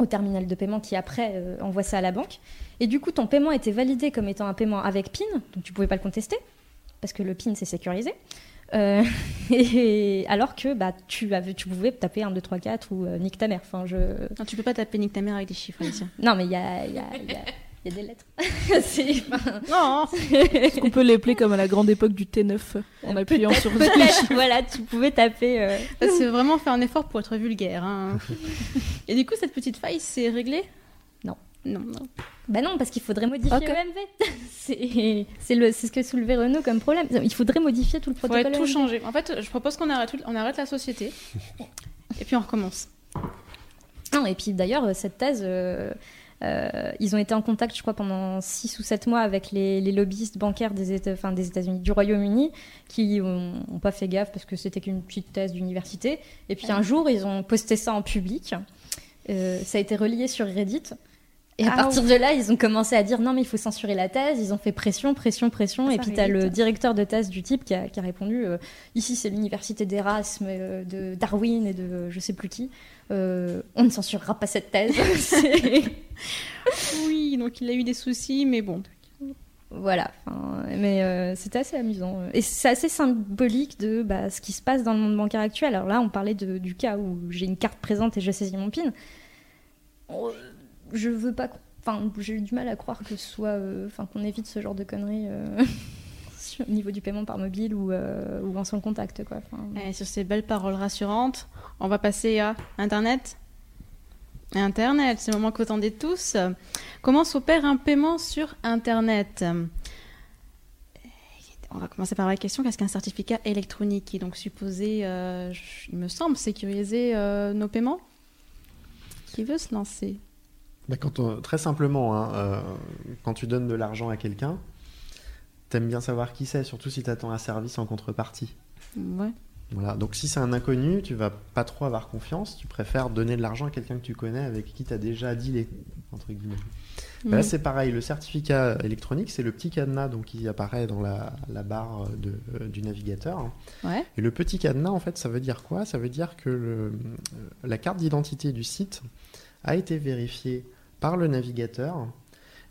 au terminal de paiement qui après euh, envoie ça à la banque. Et du coup, ton paiement était validé comme étant un paiement avec PIN, donc tu pouvais pas le contester parce que le PIN c'est sécurisé. Euh, et alors que bah, tu, avais, tu pouvais taper 1, 2, 3, 4 ou euh, nique ta mère. Enfin, je... Non, tu peux pas taper nique ta mère avec des chiffres. Non, mais il y a, il y, a, il y, a, il y a des lettres. Enfin, Non Est-ce qu'on peut comme à la grande époque du T9 en appuyant sur Peut-être, voilà, tu pouvais taper. euh, C'est vraiment faire un effort pour être vulgaire. hein. Et du coup, cette petite faille, c'est réglé? Non. Non, non. Bah non, parce qu'il faudrait modifier Ok. EMV. c'est c'est le- c'est ce que soulevait Renault comme problème. Il faudrait modifier tout le Faudrait protocole. tout EMV. changer. En fait, je propose qu'on arrête, tout- on arrête la société. Et puis on recommence. Non, et puis d'ailleurs, cette thèse, euh, euh, ils ont été en contact, je crois, pendant 6 ou 7 mois avec les, les lobbyistes bancaires des Éta- enfin, des États-Unis, du Royaume-Uni, qui ont, ont pas fait gaffe parce que c'était qu'une petite thèse d'université. Et puis un jour, ils ont posté ça en public. Euh, ça a été relié sur Reddit. Et à Ah partir de là, ils ont commencé à dire non, mais il faut censurer la thèse. Ils ont fait pression, pression, pression. Ça et puis, tu as le directeur de thèse du type qui a, qui a répondu euh, ici, c'est l'université d'Erasme, de Darwin et de je sais plus qui. Euh, on ne censurera pas cette thèse. Oui, donc il a eu des soucis, mais bon. voilà. Mais euh, c'était assez amusant. Et c'est assez symbolique de bah, ce qui se passe dans le monde bancaire actuel. Alors là, on parlait de- du cas où j'ai une carte présente et je saisis mon PIN. Oh, Je veux pas. Enfin, j'ai eu du mal à croire que ce soit. euh, Enfin, qu'on évite ce genre de conneries. Sur- Au niveau du paiement par mobile ou, euh, ou en sans contact, quoi. Enfin, Et sur ces belles paroles rassurantes, on va passer à Internet. Internet, c'est le moment qu'attendez tous. Comment s'opère un paiement sur Internet? On va commencer par la question qu'est-ce qu'un certificat électronique qui est donc supposé, euh, il me semble, sécuriser euh, nos paiements? Qui veut se lancer? Bah, quand on- très simplement, hein, euh, quand tu donnes de l'argent à quelqu'un, t'aimes bien savoir qui c'est, surtout si t'attends un service en contrepartie. Ouais. Voilà. Donc si c'est un inconnu, tu vas pas trop avoir confiance. Tu préfères donner de l'argent à quelqu'un que tu connais, avec qui tu as déjà dealé, entre guillemets. Bah Là, Mm. c'est pareil. Le certificat électronique, c'est le petit cadenas donc, qui apparaît dans la, la barre de- euh, du navigateur. Ouais. Et le petit cadenas, en fait, ça veut dire quoi? Ça veut dire que le- euh, la carte d'identité du site a été vérifiée par le navigateur.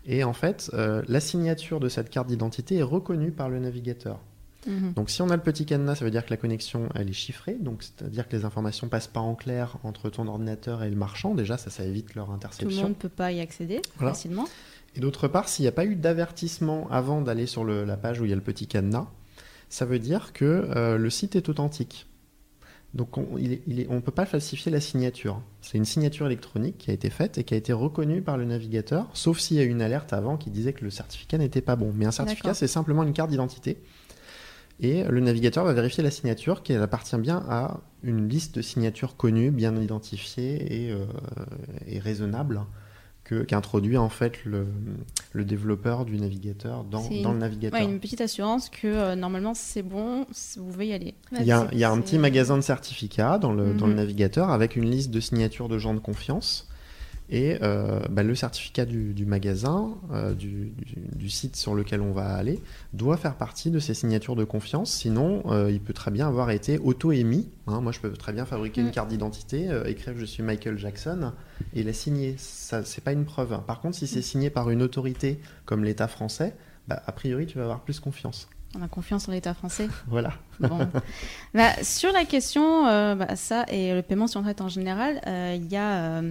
Et en fait, euh, la signature de cette carte d'identité est reconnue par le navigateur. Mhm. Donc si on a le petit cadenas, ça veut dire que la connexion elle est chiffrée, donc c'est-à-dire que les informations passent pas en clair entre ton ordinateur et le marchand. Déjà, ça, ça évite leur Tout le interception. monde ne peut pas y accéder Voilà. facilement. Et d'autre part, s'il n'y a pas eu d'avertissement avant d'aller sur le- la page où il y a le petit cadenas, ça veut dire que euh, le site est authentique. Donc on ne peut pas falsifier la signature. C'est une signature électronique qui a été faite et qui a été reconnue par le navigateur, sauf s'il y a eu une alerte avant qui disait que le certificat n'était pas bon. Mais un certificat, c'est simplement une carte d'identité. Et le navigateur va vérifier la signature, qu'elle appartient bien à une liste de signatures connues, bien identifiées et, euh, et raisonnables que- qu'introduit en fait le, le développeur du navigateur dans, C'est dans une- le navigateur. Ouais, une petite assurance que euh, normalement c'est bon, vous pouvez y aller. Il y a, il y a un petit magasin de certificats dans le, dans le Mhm. navigateur avec une liste de signatures de gens de confiance. Et euh, bah, le certificat du, du magasin, euh, du, du- du site sur lequel on va aller, doit faire partie de ces signatures de confiance. Sinon, euh, il peut très bien avoir été auto-émis. hein. moi, je peux très bien fabriquer une carte d'identité, écrire je suis Michael Jackson et la signer. Ça, c'est pas une preuve. Par contre, si c'est signé par une autorité comme l'État français, bah, a priori, tu vas avoir plus confiance. On a confiance en l'État français. Voilà. Bon. Bah, sur la question, ça et le paiement sur Internet en général, il y a.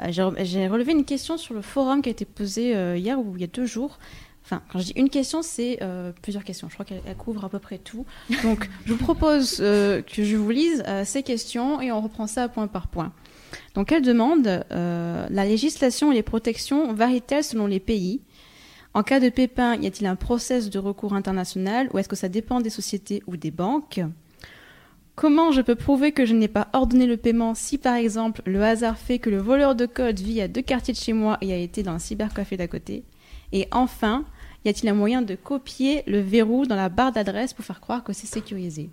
euh, j'ai re- j'ai relevé une question sur le forum qui a été posée euh, hier ou il y a deux jours. Enfin, quand je dis une question, c'est euh, plusieurs questions. Je crois qu'elle elle couvre à peu près tout. Donc, je vous propose euh, que je vous lise euh, ces questions et on reprend ça point par point. Donc, elle demande la législation et les protections varient-elles selon les pays? En cas de pépin, y a-t-il un process de recours international ou est-ce que ça dépend des sociétés ou des banques? Comment je peux prouver que je n'ai pas ordonné le paiement si par exemple le hasard fait que le voleur de code vit à deux quartiers de chez moi et a été dans un cybercafé d'à côté? Et enfin, y a-t-il un moyen de copier le verrou dans la barre d'adresse pour faire croire que c'est sécurisé?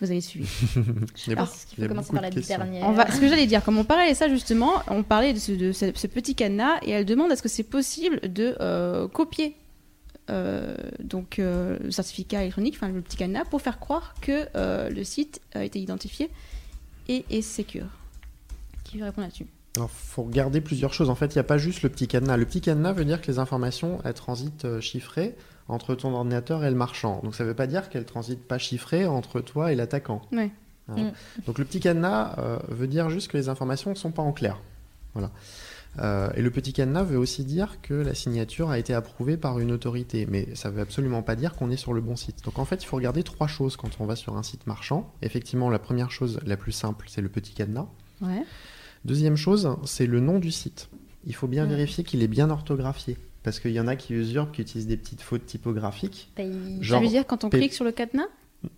Vous avez suivi. Beaucoup- est-ce qu'il faut commencer par la de dernière. On va, ce que j'allais dire, comme on parlait de ça justement, on parlait de ce, de ce- ce petit cadenas et elle demande est-ce que c'est possible de euh, copier donc euh, le certificat électronique, enfin le petit cadenas, pour faire croire que euh, le site a été identifié et est secure. Qui veut répondre là-dessus? Il faut regarder plusieurs choses. En fait, il n'y a pas juste le petit cadenas. Le petit cadenas veut dire que les informations, elles transitent euh, chiffrées entre ton ordinateur et le marchand. Donc ça ne veut pas dire qu'elles transitent pas chiffrées entre toi et l'attaquant. Ouais. Hein? Mm. Donc le petit cadenas euh, veut dire juste que les informations ne sont pas en clair. Voilà. Euh, et le petit cadenas veut aussi dire que la signature a été approuvée par une autorité, mais ça ne veut absolument pas dire qu'on est sur le bon site. Donc en fait, il faut regarder trois choses quand on va sur un site marchand. Effectivement, la première chose, la plus simple, c'est le petit cadenas. Ouais. Deuxième chose, c'est le nom du site. Il faut bien vérifier qu'il est bien orthographié. Parce qu'il y en a qui usurpent, qui utilisent des petites fautes typographiques. Paye- Genre- ça veut dire quand on clique sur le cadenas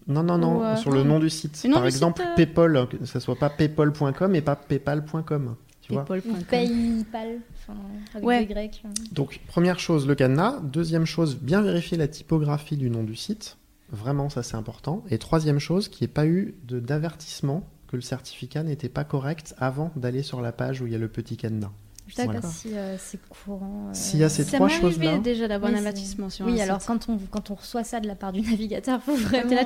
Non, non, non, euh, sur le nom du site. Nom Par du exemple, site, euh, PayPal, que ce soit pas paypal.com et pas paypal.com. Tu vois Ou Paypal.com. PayPal, enfin, avec Ouais. des grecs. Donc, première chose, le cadenas. Deuxième chose, bien vérifier la typographie du nom du site. Vraiment, ça c'est important. Et troisième chose, qu'il n'y ait pas eu de- d'avertissement que le certificat n'était pas correct avant d'aller sur la page où il y a le petit cadenas. Je sais pas si euh, c'est courant. euh, S'il y a ces Ça trois arrivé choses-là. déjà d'avoir Oui, un avertissement sur Oui, un alors site. quand on, quand on reçoit ça de la part du navigateur, faut vraiment, là,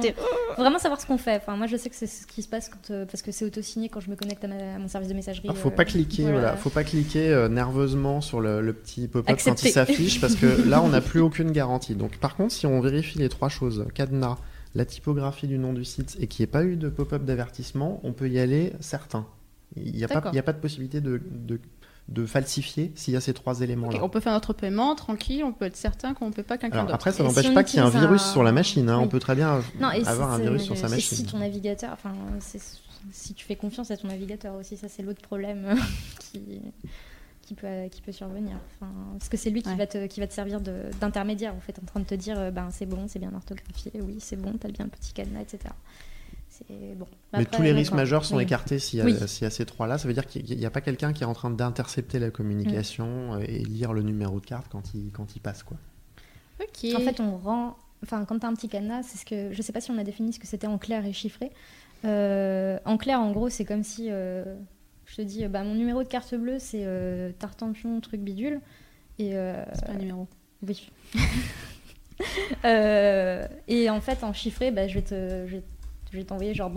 faut vraiment savoir ce qu'on fait. Enfin, moi, je sais que c'est ce qui se passe quand, euh, parce que c'est auto-signé quand je me connecte à, ma- à mon service de messagerie. Ah, faut euh, pas cliquer, voilà. voilà. Faut pas cliquer euh, nerveusement sur le, le petit pop-up quand il s'affiche parce que là, on n'a plus aucune garantie. Donc, par contre, si on vérifie les trois choses, cadenas, la typographie du nom du site et qu'il n'y ait pas eu de pop-up d'avertissement, on peut y aller certain. Il n'y a, pas- a de possibilité de, de, de falsifier s'il y a ces trois éléments-là. On peut faire notre paiement tranquille, on peut être certain qu'on ne peut pas quelqu'un d'autre. après, ça n'empêche si pas qu'il y ait un virus un- sur la machine. hein. On peut très bien Non, avoir si un virus c'est- sur sa et machine. si ton navigateur, enfin, si tu fais confiance à ton navigateur aussi, ça c'est l'autre problème euh, qui, qui, peut, qui peut survenir. Enfin, parce que c'est lui qui, Ouais. va te, qui va te servir d'intermédiaire, en fait, en train de te dire, euh, ben c'est bon, c'est bien orthographié, oui, c'est bon, t'as bien le petit cadenas, etc. Bon. Mais Après, tous les risques majeurs sont Oui. écartés s'il y, Oui. y a ces trois-là. Ça veut dire qu'il n'y a pas quelqu'un qui est en train d'intercepter la communication Mm. euh, et lire le numéro de carte quand il, quand il passe. Quoi. Ok. En fait, on rend. Enfin, quand tu as un petit cadenas, c'est ce que. Je sais pas si on a défini ce que c'était en clair et chiffré. Euh, en clair, en gros, c'est comme si. euh, je te dis, bah, mon numéro de carte bleue, c'est euh, Tartampion, truc bidule. Et. euh, c'est pas un numéro. oui. Euh, et en fait, en chiffré, bah, je vais te. Je vais, je vais t'envoyer genre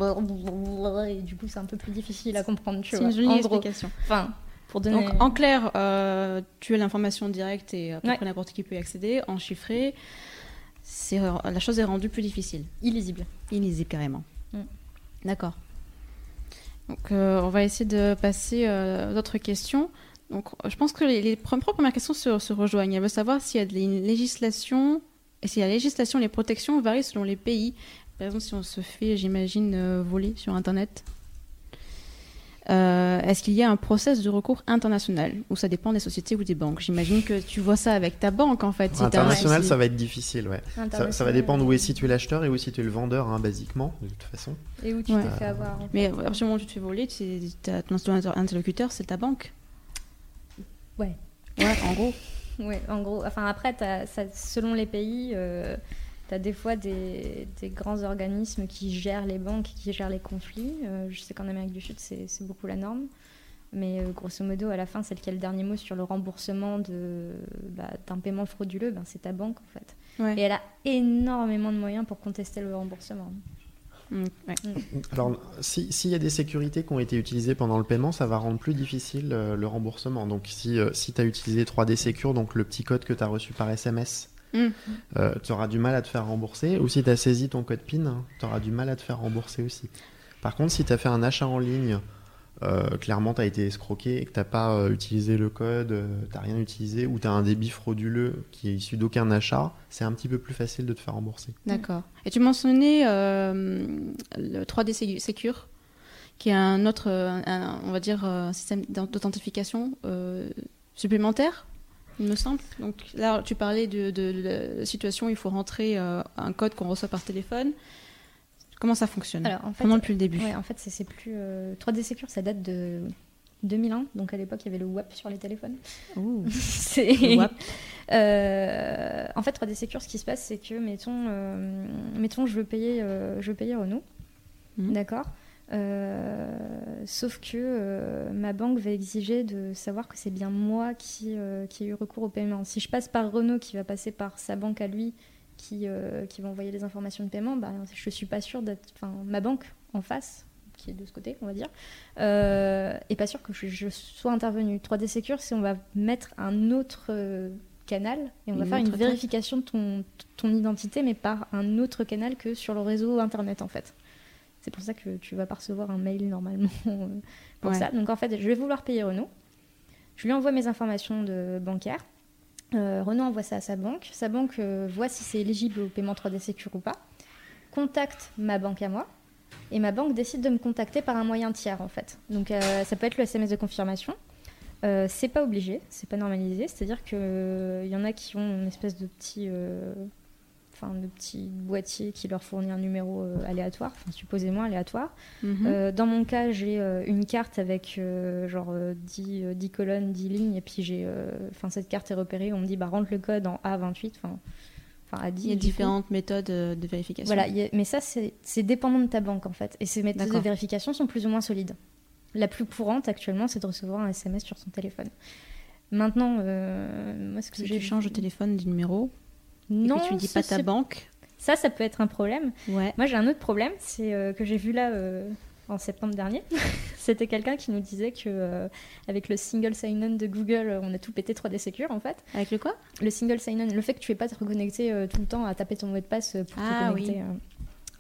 et du coup c'est un peu plus difficile à comprendre tu C'est vois une jolie en gros explication. enfin pour donner Donc, en clair, euh, tu as l'information directe et à peu Ouais. près n'importe qui peut y accéder. En chiffré, c'est, la chose est rendue plus difficile. illisible Illisible carrément. Mm. D'accord. Donc, euh, on va essayer de passer euh, d'autres questions. Donc, je pense que les, les pre- premières questions se, se rejoignent. Elle veut savoir s'il y a une législation et si la législation, les protections varient selon les pays. Par exemple, si on se fait, j'imagine, euh, voler sur Internet, euh, est-ce qu'il y a un process de recours international ou ça dépend des sociétés ou des banques? J'imagine que tu vois ça avec ta banque en fait. si International, ça va être difficile, ouais. Ça, ça va dépendre où euh, est situé l'acheteur et où est situé le vendeur, hein, basiquement, de toute façon. et où tu Ouais. t'es fait avoir en Mais à partir du moment où tu te fais voler, ton interlocuteur, c'est ta banque. Ouais. Ouais, en gros. Ouais, en gros. Enfin, après, ça, selon les pays, euh, tu as des fois des, des grands organismes qui gèrent les banques, qui gèrent les conflits. Euh, je sais qu'en Amérique du Sud, c'est beaucoup la norme. Mais euh, grosso modo, à la fin, celle qui a le dernier mot sur le remboursement bah, d'un paiement frauduleux, ben, c'est ta banque, en fait. Ouais. Et elle a énormément de moyens pour contester le remboursement. Mm, ouais. Alors, si- s'il y a des sécurités qui ont été utilisées pendant le paiement, ça va rendre plus difficile euh, le remboursement. Donc, si, euh, si tu as utilisé 3D Secure, donc le petit code que tu as reçu par SMS, Mm. tu auras du mal à te faire rembourser. Ou si tu as saisi ton code PIN, tu auras du mal à te faire rembourser aussi. Par contre, si tu as fait un achat en ligne, euh, clairement, tu as été escroqué et que tu pas euh, utilisé le code, tu rien utilisé, ou tu as un débit frauduleux qui est issu d'aucun achat, c'est un petit peu plus facile de te faire rembourser. D'accord. Et tu mentionnais euh, le 3D Sécu- Secure, qui est un autre, euh, un- on va dire, euh, système d'au- d'authentification euh, supplémentaire, il me semble. Donc là, tu parlais de, de, de la situation où il faut rentrer euh, un code qu'on reçoit par téléphone. Comment ça fonctionne Alors, en fait, Vraiment depuis le début. Ouais, en fait, c'est- plus. euh, 3D Secure, ça date de 2001. Donc, à l'époque, il y avait le WAP sur les téléphones. Ouh. C'est- Le WAP. Euh, en fait, 3D Secure, ce qui se passe, c'est que, mettons, euh, mettons je, veux payer, je veux payer Renault. Mhm. D'accord Sauf que euh, ma banque va exiger de savoir que c'est bien moi qui, euh, qui ai eu recours au paiement. Si je passe par Renault, qui va passer par sa banque à lui, qui, euh, qui va envoyer les informations de paiement, bah, je suis pas sûre d'être. Enfin, ma banque en face, qui est de ce côté, on va dire, euh, est pas sûre que je, je sois intervenue. 3D Secure, c'est on va mettre un autre euh, canal et on va Une faire une vérification de ton, ton identité, mais par un autre canal que sur le réseau internet en fait. C'est pour ça que tu vas pas recevoir un mail normalement pour Ouais. ça. Donc en fait, je vais vouloir payer Renault. Je lui envoie mes informations de bancaires. Euh, Renault envoie ça à sa banque. Sa banque euh, voit si c'est éligible au paiement 3D Secure ou pas. Contacte ma banque à moi. Et ma banque décide de me contacter par un moyen tiers en fait. Donc euh, ça peut être le SMS de confirmation. C'est pas obligé, c'est pas normalisé. C'est-à-dire qu'il y en a qui ont une espèce de petit, enfin de petit boîtier qui leur fournit un numéro euh, aléatoire, enfin supposément aléatoire. Mhm. Euh, dans mon cas, j'ai euh, une carte avec genre euh, 10, euh, 10 colonnes, 10 lignes, et puis j'ai, enfin cette carte est repérée, on me dit bah rentre le code en A28, enfin, enfin A10. Il y a coup. différentes méthodes de vérification. Voilà, a- mais ça c'est dépendant de ta banque en fait, et ces méthodes de vérification sont plus ou moins solides. La plus courante actuellement, c'est de recevoir un SMS sur son téléphone. Maintenant, euh, moi ce que Si j'ai tu changes de téléphone du numéro non, et que tu dis pas ta banque, ça, ça peut être un problème. ouais. Moi, j'ai un autre problème, c'est euh, que j'ai vu là euh, en septembre dernier. C'était quelqu'un qui nous disait que euh, avec le single sign-on de Google, on a tout pété 3D Secure en fait. Avec le quoi? Le single sign-on, le fait que tu ne pas euh, tout le temps à taper ton mot de passe pour Ah, te connecter. oui.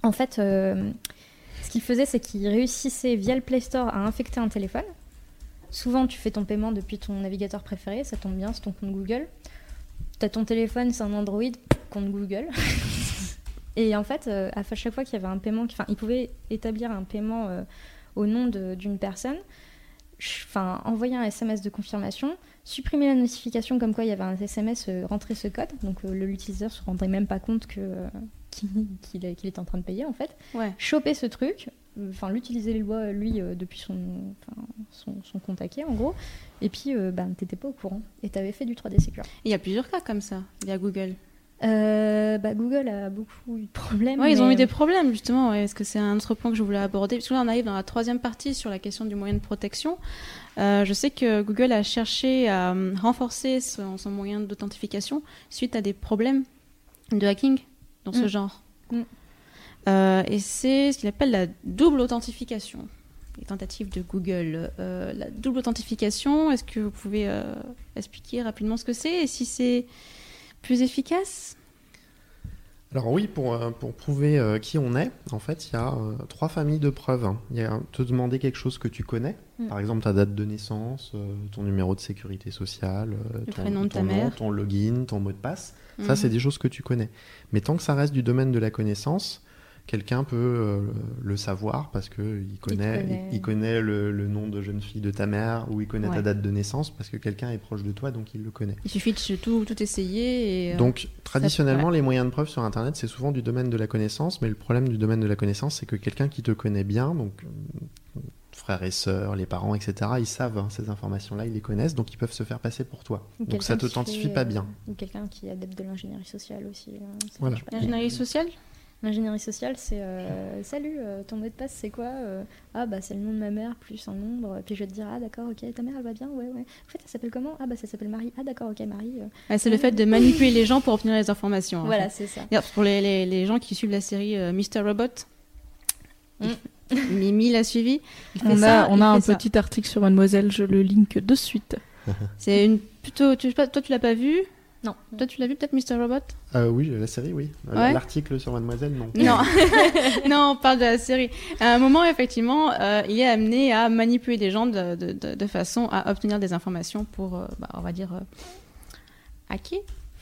En fait, ce qu'il faisait, c'est qu'il réussissait via le Play Store à infecter un téléphone. Souvent, tu fais ton paiement depuis ton navigateur préféré, ça tombe bien, c'est ton compte Google. T'as ton téléphone, c'est un Android, compte Google. Et en fait, euh, à chaque fois qu'il y avait un paiement, enfin, il pouvait établir un paiement euh, au nom d'une personne, enfin, envoyer un SMS de confirmation, supprimer la notification comme quoi il y avait un SMS euh, rentrer ce code, donc l'utilisateur se rendrait même pas compte que qu'il est- était en train de payer en fait, Ouais. choper ce truc, enfin l'utiliser les lois lui euh, depuis son, son, son compte hacké en gros, et puis euh, ben t'étais pas au courant et t'avais fait du 3D Secure. Il y a plusieurs cas comme ça via Google. Euh, bah, Google a beaucoup eu de problèmes. Ouais, ils ont eu des euh, problèmes justement. Ouais, Est-ce que c'est un autre point que je voulais aborder? Parce que là, on arrive dans la troisième partie sur la question du moyen de protection. Euh, je sais que Google a cherché à renforcer son, son moyen d'authentification suite à des problèmes de hacking dans ce Mm. genre. Mm. Euh, et c'est ce qu'il appelle la double authentification. Les tentatives de Google. Euh, la double authentification, est-ce que vous pouvez euh, expliquer rapidement ce que c'est et si c'est plus efficace? Alors oui, pour, pour prouver qui on est, en fait, il y a trois familles de preuves. Il y a te demander quelque chose que tu connais, Mm. par exemple ta date de naissance, ton numéro de sécurité sociale, Le ton, prénom de ton ta nom, mère. ton login, ton mot de passe. Ça, Mhm. c'est des choses que tu connais. Mais tant que ça reste du domaine de la connaissance, quelqu'un peut euh, le savoir parce que il connaît, connaît. il, il connaît le, le nom de jeune fille de ta mère ou il connaît ta date de naissance parce que quelqu'un est proche de toi, donc il le connaît. Il suffit de tout, tout essayer et. euh, Donc, traditionnellement, les moyens de preuve sur Internet, c'est souvent du domaine de la connaissance, mais le problème du domaine de la connaissance, c'est que quelqu'un qui te connaît bien, donc euh, frères et sœurs, les parents, etc., ils savent hein, ces informations-là, ils les connaissent, donc ils peuvent se faire passer pour toi. ou Donc ça qui t'authentifie pas bien. Ou quelqu'un qui est adepte de l'ingénierie sociale aussi. Voilà. pas. L'ingénierie sociale? L'ingénierie sociale, c'est euh, salut, euh, ton mot de passe c'est quoi Euh, Ah bah c'est le nom de ma mère plus un nombre. Puis je vais te dire ah d'accord ok ta mère elle va bien ouais ouais. En fait elle s'appelle comment? Ah bah ça s'appelle Marie. Ah d'accord ok Marie. euh. Ouais, C'est le fait de manipuler les gens pour obtenir les informations. Voilà c'est ça. Pour les, les, les gens qui suivent la série euh, Mr. Robot, Mm. Mimi l'a suivi. On ça, a, on il a un ça. petit article sur Mademoiselle, je le link de suite. C'est une plutôt. Tu, toi, tu l'as pas vu? Non. Toi, tu l'as vu peut-être Mr. Robot? Euh, oui, la série, oui. Euh, Ouais. L'article sur Mademoiselle, non. Non, non, on parle de la série. À un moment, effectivement, euh, il est amené à manipuler des gens de, de, de, de façon à obtenir des informations pour, euh, bah, on va dire, euh, hacker,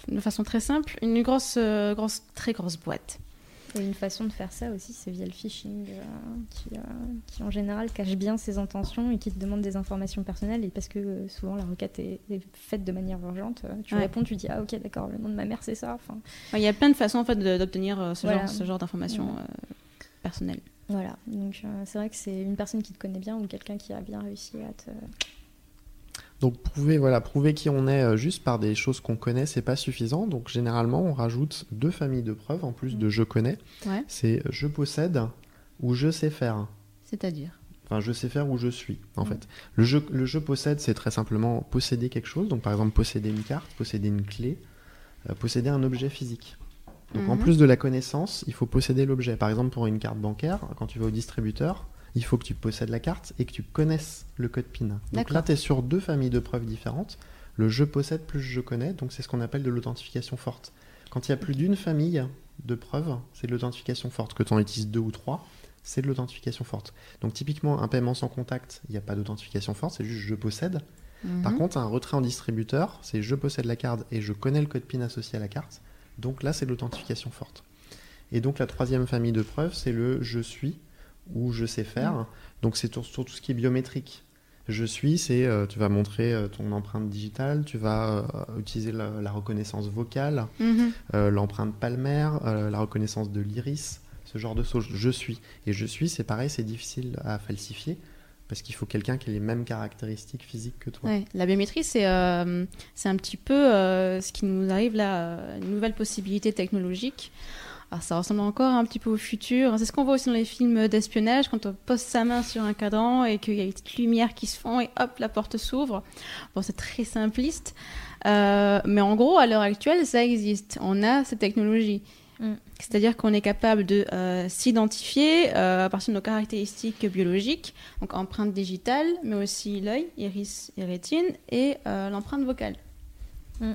de façon très simple, une grosse, euh, grosse, très grosse boîte. Et une façon de faire ça aussi c'est via le phishing euh, qui, euh, qui en général cache bien ses intentions et qui te demande des informations personnelles et parce que euh, souvent la requête est, est faite de manière urgente. tu Ouais. réponds tu dis ah ok d'accord le nom de ma mère c'est ça. Enfin Il y a plein de façons en fait d'obtenir ce, Voilà. genre, ce genre d'informations personnelles. voilà donc c'est vrai que c'est une personne qui te connaît bien ou quelqu'un qui a bien réussi à te Donc prouver, voilà, prouver qui on est euh, juste par des choses qu'on connaît, c'est pas suffisant. Donc généralement, on rajoute deux familles de preuves en plus de je connais. Ouais. C'est je possède ou je sais faire. C'est-à-dire Enfin, je sais faire où je suis, en Mm. fait. Le je, le je possède, c'est très simplement posséder quelque chose. Donc, par exemple, posséder une carte, posséder une clé, euh, posséder un objet physique. Donc, en Mhm. plus de la connaissance, il faut posséder l'objet. Par exemple, pour une carte bancaire, quand tu vas au distributeur, il faut que tu possèdes la carte et que tu connaisses le code PIN. Donc là, tu es sur deux familles de preuves différentes. Le je possède plus je connais, donc c'est ce qu'on appelle de l'authentification forte. Quand il y a plus d'une famille de preuves, c'est de l'authentification forte. Que tu en utilises deux ou trois, c'est de l'authentification forte. Donc typiquement, un paiement sans contact, il n'y a pas d'authentification forte, c'est juste je possède. Par Mhm. contre, un retrait en distributeur, c'est je possède la carte et je connais le code PIN associé à la carte. Donc là, c'est de l'authentification forte. Et donc la troisième famille de preuves, c'est le je suis ou je sais faire. Donc c'est sur, sur tout ce qui est biométrique. Je suis, c'est euh, tu vas montrer euh, ton empreinte digitale, tu vas euh, utiliser la, la reconnaissance vocale, Mhm. l'empreinte palmaire, la reconnaissance de l'iris, ce genre de choses. Je suis. Et je suis, c'est pareil, c'est difficile à falsifier parce qu'il faut quelqu'un qui ait les mêmes caractéristiques physiques que toi. Ouais, la biométrie, c'est euh, un petit peu euh, ce qui nous arrive là, une nouvelle possibilité technologique. Alors ça ressemble encore un petit peu au futur. C'est ce qu'on voit aussi dans les films d'espionnage, quand on pose sa main sur un cadran et qu'il y a des petites lumières qui se font et hop, la porte s'ouvre. Bon, c'est très simpliste. Euh, mais en gros, à l'heure actuelle, ça existe. On a cette technologie. Mm. C'est-à-dire qu'on est capable de euh, s'identifier euh, à partir de nos caractéristiques biologiques, donc empreinte digitale, mais aussi l'œil, iris et rétine, et l'empreinte vocale. Mm.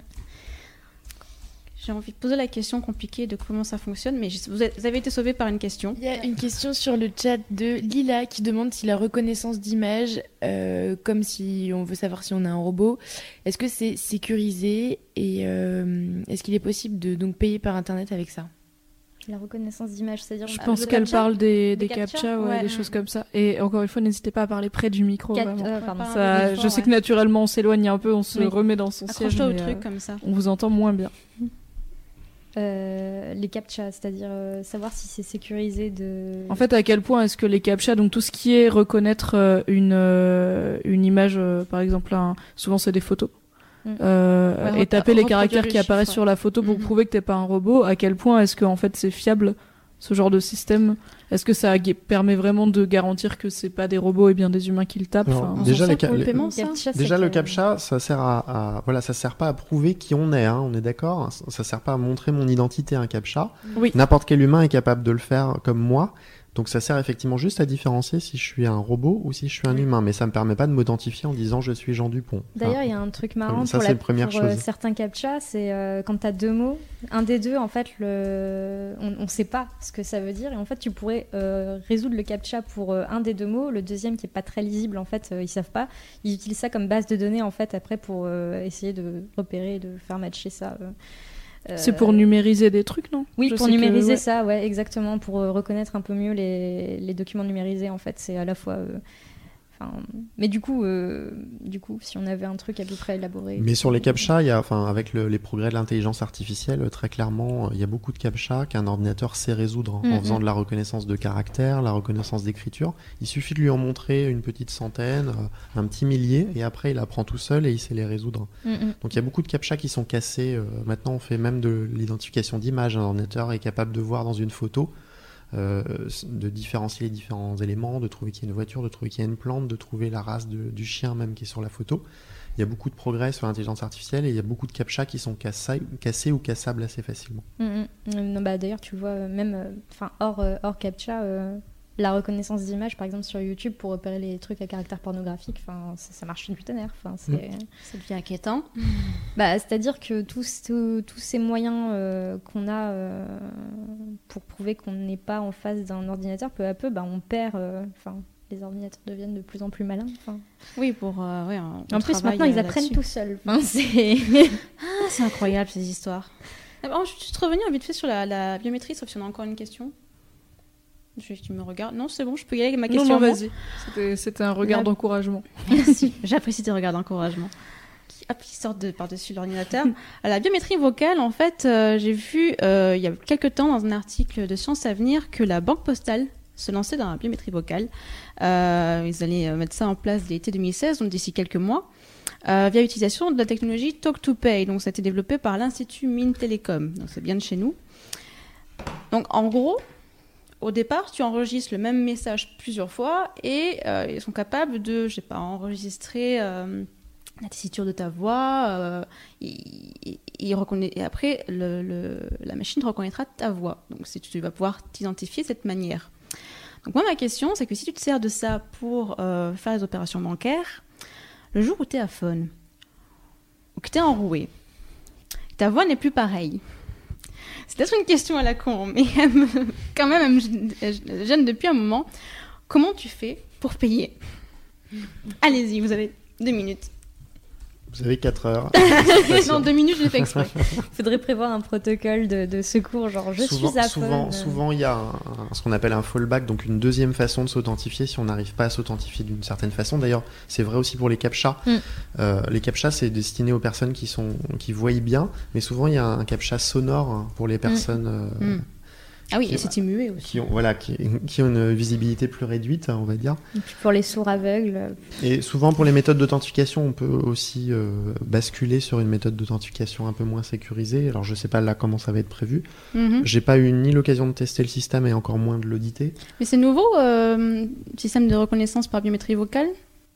J'ai envie de poser la question compliquée de comment ça fonctionne, mais vous avez été sauvé par une question. Il y a une question sur le chat de Lila qui demande si la reconnaissance d'image, euh, comme si on veut savoir si on a un robot, est-ce que c'est sécurisé et euh, est-ce qu'il est possible de donc payer par internet avec ça? La reconnaissance d'image c'est-à-dire Je pense le qu'elle parle des, Des des captcha captcha, ouais, Ouais. des choses comme ça. Et encore une fois, n'hésitez pas à parler près du micro. Euh, pardon. Ça, je sais ouais. que naturellement on s'éloigne un peu, on se Oui. remet dans son siège. Accroche-toi au truc euh, comme ça. on vous entend moins bien. Euh, les captcha, c'est-à-dire euh, savoir si c'est sécurisé de. En fait, à quel point est-ce que les captcha, donc tout ce qui est reconnaître euh, une, euh, une image, euh, par exemple, un- souvent c'est des photos, euh, Ouais, et taper les caractères les qui apparaissent sur la photo pour Mhm. prouver que t'es pas un robot, à quel point est-ce que en fait c'est fiable ce genre de système Est-ce que ça permet vraiment de garantir que c'est pas des robots et bien des humains qui le tapent Enfin, Déjà, les le paiement, ça Déjà, le que- captcha, ça sert à, à- voilà, ça sert pas à prouver qui on est, hein, on est d'accord. Ça sert pas à montrer mon identité, un captcha. Oui. N'importe quel humain est capable de le faire comme moi. Donc ça sert effectivement juste à différencier si je suis un robot ou si je suis un Oui. humain. Mais ça me permet pas de m'identifier en disant je suis Jean Dupont. D'ailleurs, Enfin, il y a un truc marrant Ça, pour, c'est la, la première pour, euh, chose. certains captcha, c'est euh, quand tu as deux mots, un des deux, en fait, le... on ne sait pas ce que ça veut dire. Et en fait, tu pourrais euh, résoudre le captcha pour euh, un des deux mots. Le deuxième, qui est pas très lisible, en fait, ils savent pas. Ils utilisent ça comme base de données, en fait, après, pour essayer de repérer, de faire matcher ça. Euh. c'est Euh, pour numériser des trucs, non? Oui, Je pour que, numériser ouais. ça, ouais, exactement, pour euh, reconnaître un peu mieux les, les documents numérisés, en fait, c'est à la fois. Euh, enfin, mais du coup, euh, du coup, si on avait un truc à peu près élaboré. Mais sur les captcha, il y a, enfin, avec le- les progrès de l'intelligence artificielle, euh, très clairement, il y a beaucoup de captcha qu'un ordinateur sait résoudre en Mhm. faisant de la reconnaissance de caractère, la reconnaissance d'écriture. Il suffit de lui en montrer une petite centaine, euh, un petit millier, et après il apprend tout seul et il sait les résoudre. Mm, mm. Donc il y a beaucoup de captcha qui sont cassés. euh, maintenant, on fait même de l'identification d'image. Un ordinateur est capable de voir dans une photo, euh, de différencier les différents éléments, de trouver qu'il y a une voiture, de trouver qu'il y a une plante, de trouver la race du chien même qui est sur la photo. Il y a beaucoup de progrès sur l'intelligence artificielle et il y a beaucoup de captcha qui sont cassés ou cassables assez facilement. Mm, mm. Euh, non, bah, D'ailleurs, tu vois, euh, même euh, hors, hors CAPTCHA, la reconnaissance d'image, par exemple, sur YouTube, pour repérer les trucs à caractère pornographique, enfin, ça, ça marche du tonnerre. Enfin, c'est... Ça devient inquiétant. Bah, C'est-à-dire que tous, tous, tous ces moyens euh, qu'on a euh, pour prouver qu'on n'est pas en face d'un ordinateur, peu à peu, bah, on perd. euh, Enfin, les ordinateurs deviennent de plus en plus malins. enfin. Oui, pour. euh, ouais, on- En plus, maintenant, ils apprennent tout seuls. Enfin, c'est... Ah, c'est incroyable ces histoires. Ah, bon, je suis juste revenir vite fait sur la, la biométrie, sauf si on a encore une question. Je tu me regardes. Non, c'est bon, je peux y aller avec ma question. non, vas-y. C'était- un regard La- d'encouragement. Merci. J'apprécie tes regards d'encouragement. Qui, hop, qui sortent de par-dessus l'ordinateur. À la biométrie vocale, en fait, euh, j'ai vu euh, il y a quelques temps dans un article de Science Avenir que la Banque Postale se lançait dans la biométrie vocale. Euh, ils allaient mettre ça en place dès l'été 2016, donc d'ici quelques mois, euh, via l'utilisation de la technologie Talk to Pay. Donc, ça a été développé par l'Institut Mines Télécom. Donc, c'est bien de chez nous. Donc, en gros, au départ, tu enregistres le même message plusieurs fois et euh, ils sont capables de, je sais pas, enregistrer euh, la tessiture de ta voix. euh, et après, la machine reconnaîtra ta voix. Donc, c'est- tu vas pouvoir t'identifier de cette manière. Donc, moi, ma question, c'est que si tu te sers de ça pour euh, faire des opérations bancaires, le jour où tu es à phone, ou que tu es enroué, ta voix n'est plus pareille. C'est peut-être une question à la con, mais elle me- quand même, elle me gêne depuis un moment. Comment tu fais pour payer? Allez-y, vous avez deux minutes. Vous avez 4 heures. non, deux minutes, je l'ai fait exprès. faudrait prévoir un protocole de, de secours, genre je souvent, suis à souvent, euh. souvent, il y a un- un- ce qu'on appelle un fallback, donc une deuxième façon de s'authentifier si on n'arrive pas à s'authentifier d'une certaine façon. D'ailleurs, c'est vrai aussi pour les captcha. Mm. Euh, les captcha, c'est destiné aux personnes qui sont qui voient bien, mais souvent il y a un captcha sonore pour les personnes euh, Mm. Ah oui, Qui- et c'est immué aussi. qui ont voilà qui, qui ont une visibilité plus réduite, on va dire. Et puis pour les sourds aveugles, Et souvent pour les méthodes d'authentification, on peut aussi euh, basculer sur une méthode d'authentification un peu moins sécurisée. Alors je sais pas là comment ça va être prévu. Mhm. J'ai pas eu ni l'occasion de tester le système et encore moins de l'auditer. Mais c'est nouveau, euh, système de reconnaissance par biométrie vocale?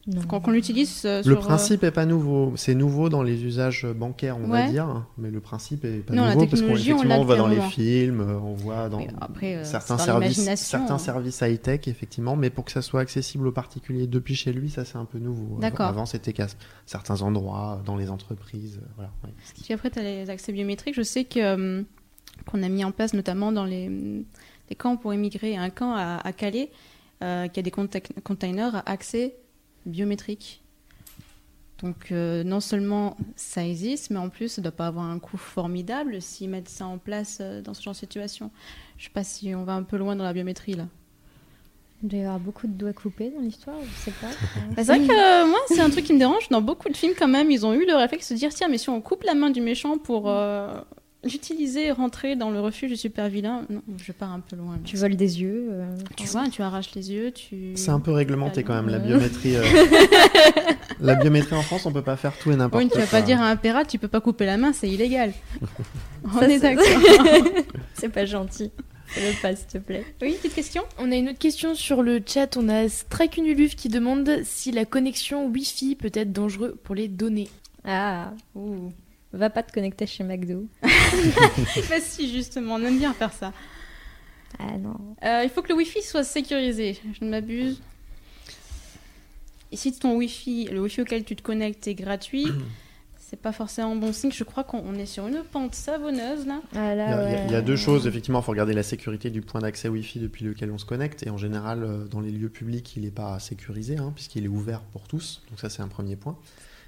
Non. Quand on l'utilise euh, Le sur, euh, principe est pas nouveau. C'est nouveau dans les usages bancaires, on va dire, mais le principe est pas Non, nouveau parce qu'on technologie, on l'a on voit dans les films, euh, on voit dans après, euh, certains dans services, certains hein. services high tech effectivement, mais pour que ça soit accessible aux particuliers depuis chez lui, ça c'est un peu nouveau. D'accord. Avant c'était qu'à certains endroits, dans les entreprises, euh, voilà. ouais. Puis après, tu as les accès biométriques. Je sais que, euh, qu'on a mis en place notamment dans les, les camps pour émigrer. Un camp à, à Calais euh, qui a des contact- containers à accès biométrique. Donc euh, non seulement ça existe, mais en plus ça ne doit pas avoir un coût formidable s'ils mettent ça en place euh, dans ce genre de situation. Je sais pas si on va un peu loin dans la biométrie là. Il doit y avoir beaucoup de doigts coupés dans l'histoire, je sais pas. Bah, c'est vrai que euh, moi, c'est un truc qui me dérange. Dans beaucoup de films, quand même, ils ont eu le réflexe de se dire tiens, mais si on coupe la main du méchant pour euh, l'utiliser et rentrer dans le refuge du super vilain. Non, je pars un peu loin. là. Tu voles des yeux. euh, Tu vois, tu arraches les yeux, tu. C'est un peu réglementé quand même la Euh. biométrie. euh. La biométrie en France, on peut pas faire tout et n'importe Oui, quoi. tu vas pas dire à un pirate, tu peux pas couper la main, c'est illégal. On Ça, est c'est- d'accord. C'est pas gentil. Fais-le pas, s'il te plaît. Oui, petite question On a une autre question sur le chat. On a Strakunuluf qui demande si la connexion Wi-Fi peut être dangereux pour les données. Ah, ouh. Va pas te connecter chez McDo. Bah si, justement, on aime bien faire ça. Ah non. Euh, il faut que le Wi-Fi soit sécurisé. Je ne m'abuse. Et si ton Wi-Fi, le Wi-Fi auquel tu te connectes est gratuit, c'est pas forcément bon signe. Je crois qu'on on est sur une pente savonneuse là. Ah Il y, là, a, il y a- ouais. il y a deux choses, effectivement, il faut regarder la sécurité du point d'accès Wi-Fi depuis lequel on se connecte. Et en général, euh, dans les lieux publics, il n'est pas sécurisé, hein, puisqu'il est ouvert pour tous. Donc ça, c'est un premier point.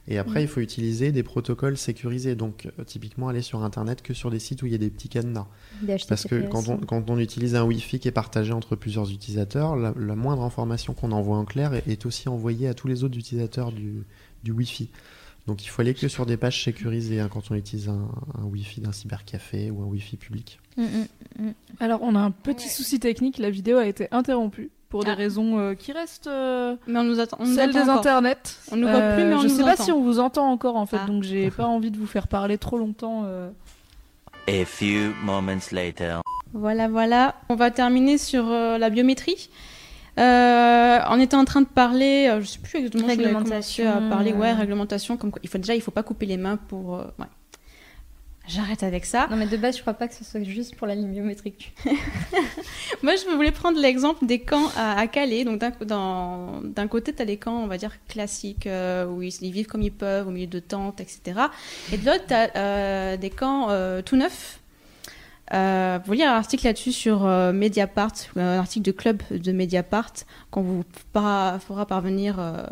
Et après, il faut utiliser des protocoles sécurisés. Donc euh, typiquement, aller sur Internet que sur des sites où il y a des petits cadenas. Parce que HTTPS, quand on, hein. quand on utilise un Wi-Fi qui est partagé entre plusieurs utilisateurs, la, la moindre information qu'on envoie en clair est, est aussi envoyée à tous les autres utilisateurs du, du Wi-Fi. Donc il faut aller que sur des pages sécurisées hein, quand on utilise un, un Wi-Fi d'un cybercafé ou un Wi-Fi public. Mm, mm. Alors, on a un petit Ouais. souci technique. La vidéo a été interrompue pour des Ah. raisons euh, qui restent euh, Mais on nous attend. On nous celles des encore. internets. On nous voit plus, mais on je nous sais pas entend. si on vous entend encore en fait, Ah. donc j'ai pas envie de vous faire parler trop longtemps. euh. A few moments later. Voilà, voilà. On va terminer sur euh, la biométrie. Euh, on était en train de parler, euh, je sais plus exactement si on avait commencé à Réglementation, parler, ouais, euh. réglementation, comme quoi, il faut déjà, il faut pas couper les mains pour, euh, ouais. J'arrête avec ça. Non, mais de base, je crois pas que ce soit juste pour la ligne biométrique. Moi, je voulais prendre l'exemple des camps à, à Calais. Donc, d'un côté, tu as les camps, on va dire, classiques, euh, où ils, ils vivent comme ils peuvent, au milieu de tentes, etc. Et de l'autre, tu as des camps euh, tout neufs. Euh, vous lire un article là-dessus sur euh, Mediapart, euh, un article de club de Mediapart, qu'on vous fera, fera parvenir euh,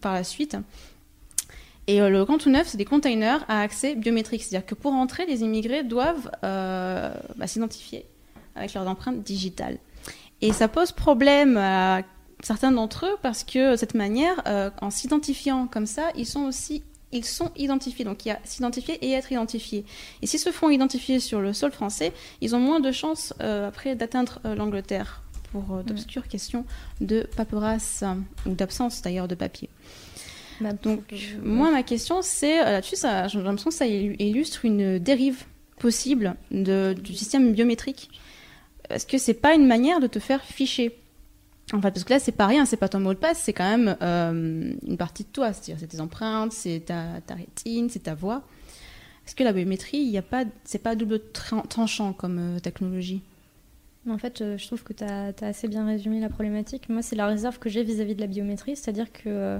par la suite. Et euh, le camp tout neuf, c'est des containers à accès biométrique. C'est-à-dire que pour entrer, les immigrés doivent euh, bah, s'identifier avec leurs empreintes digitales. Et ça pose problème à certains d'entre eux parce que de cette manière, euh, en s'identifiant comme ça, ils sont aussi ils sont identifiés. Donc il y a s'identifier et être identifié. Et s'ils se font identifier sur le sol français, ils ont moins de chances euh, après d'atteindre l'Angleterre pour d'obscures questions de paperasse ou d'absence d'ailleurs de papier. Bah, Donc, moi, ma question, c'est euh, là-dessus, j'ai l'impression que ça illu- illustre une dérive possible de, du système biométrique. Est-ce que c'est pas une manière de te faire ficher? En fait, parce que là, c'est pas rien, c'est pas ton mot de passe, c'est quand même euh, une partie de toi. C'est-à-dire, c'est tes empreintes, c'est ta, ta rétine, c'est ta voix. Est-ce que la biométrie, il y a pas, c'est pas double tran- tranchant comme euh, technologie? En fait, euh, je trouve que tu as, assez bien résumé la problématique. Moi, c'est la réserve que j'ai vis-à-vis de la biométrie, c'est-à-dire que euh,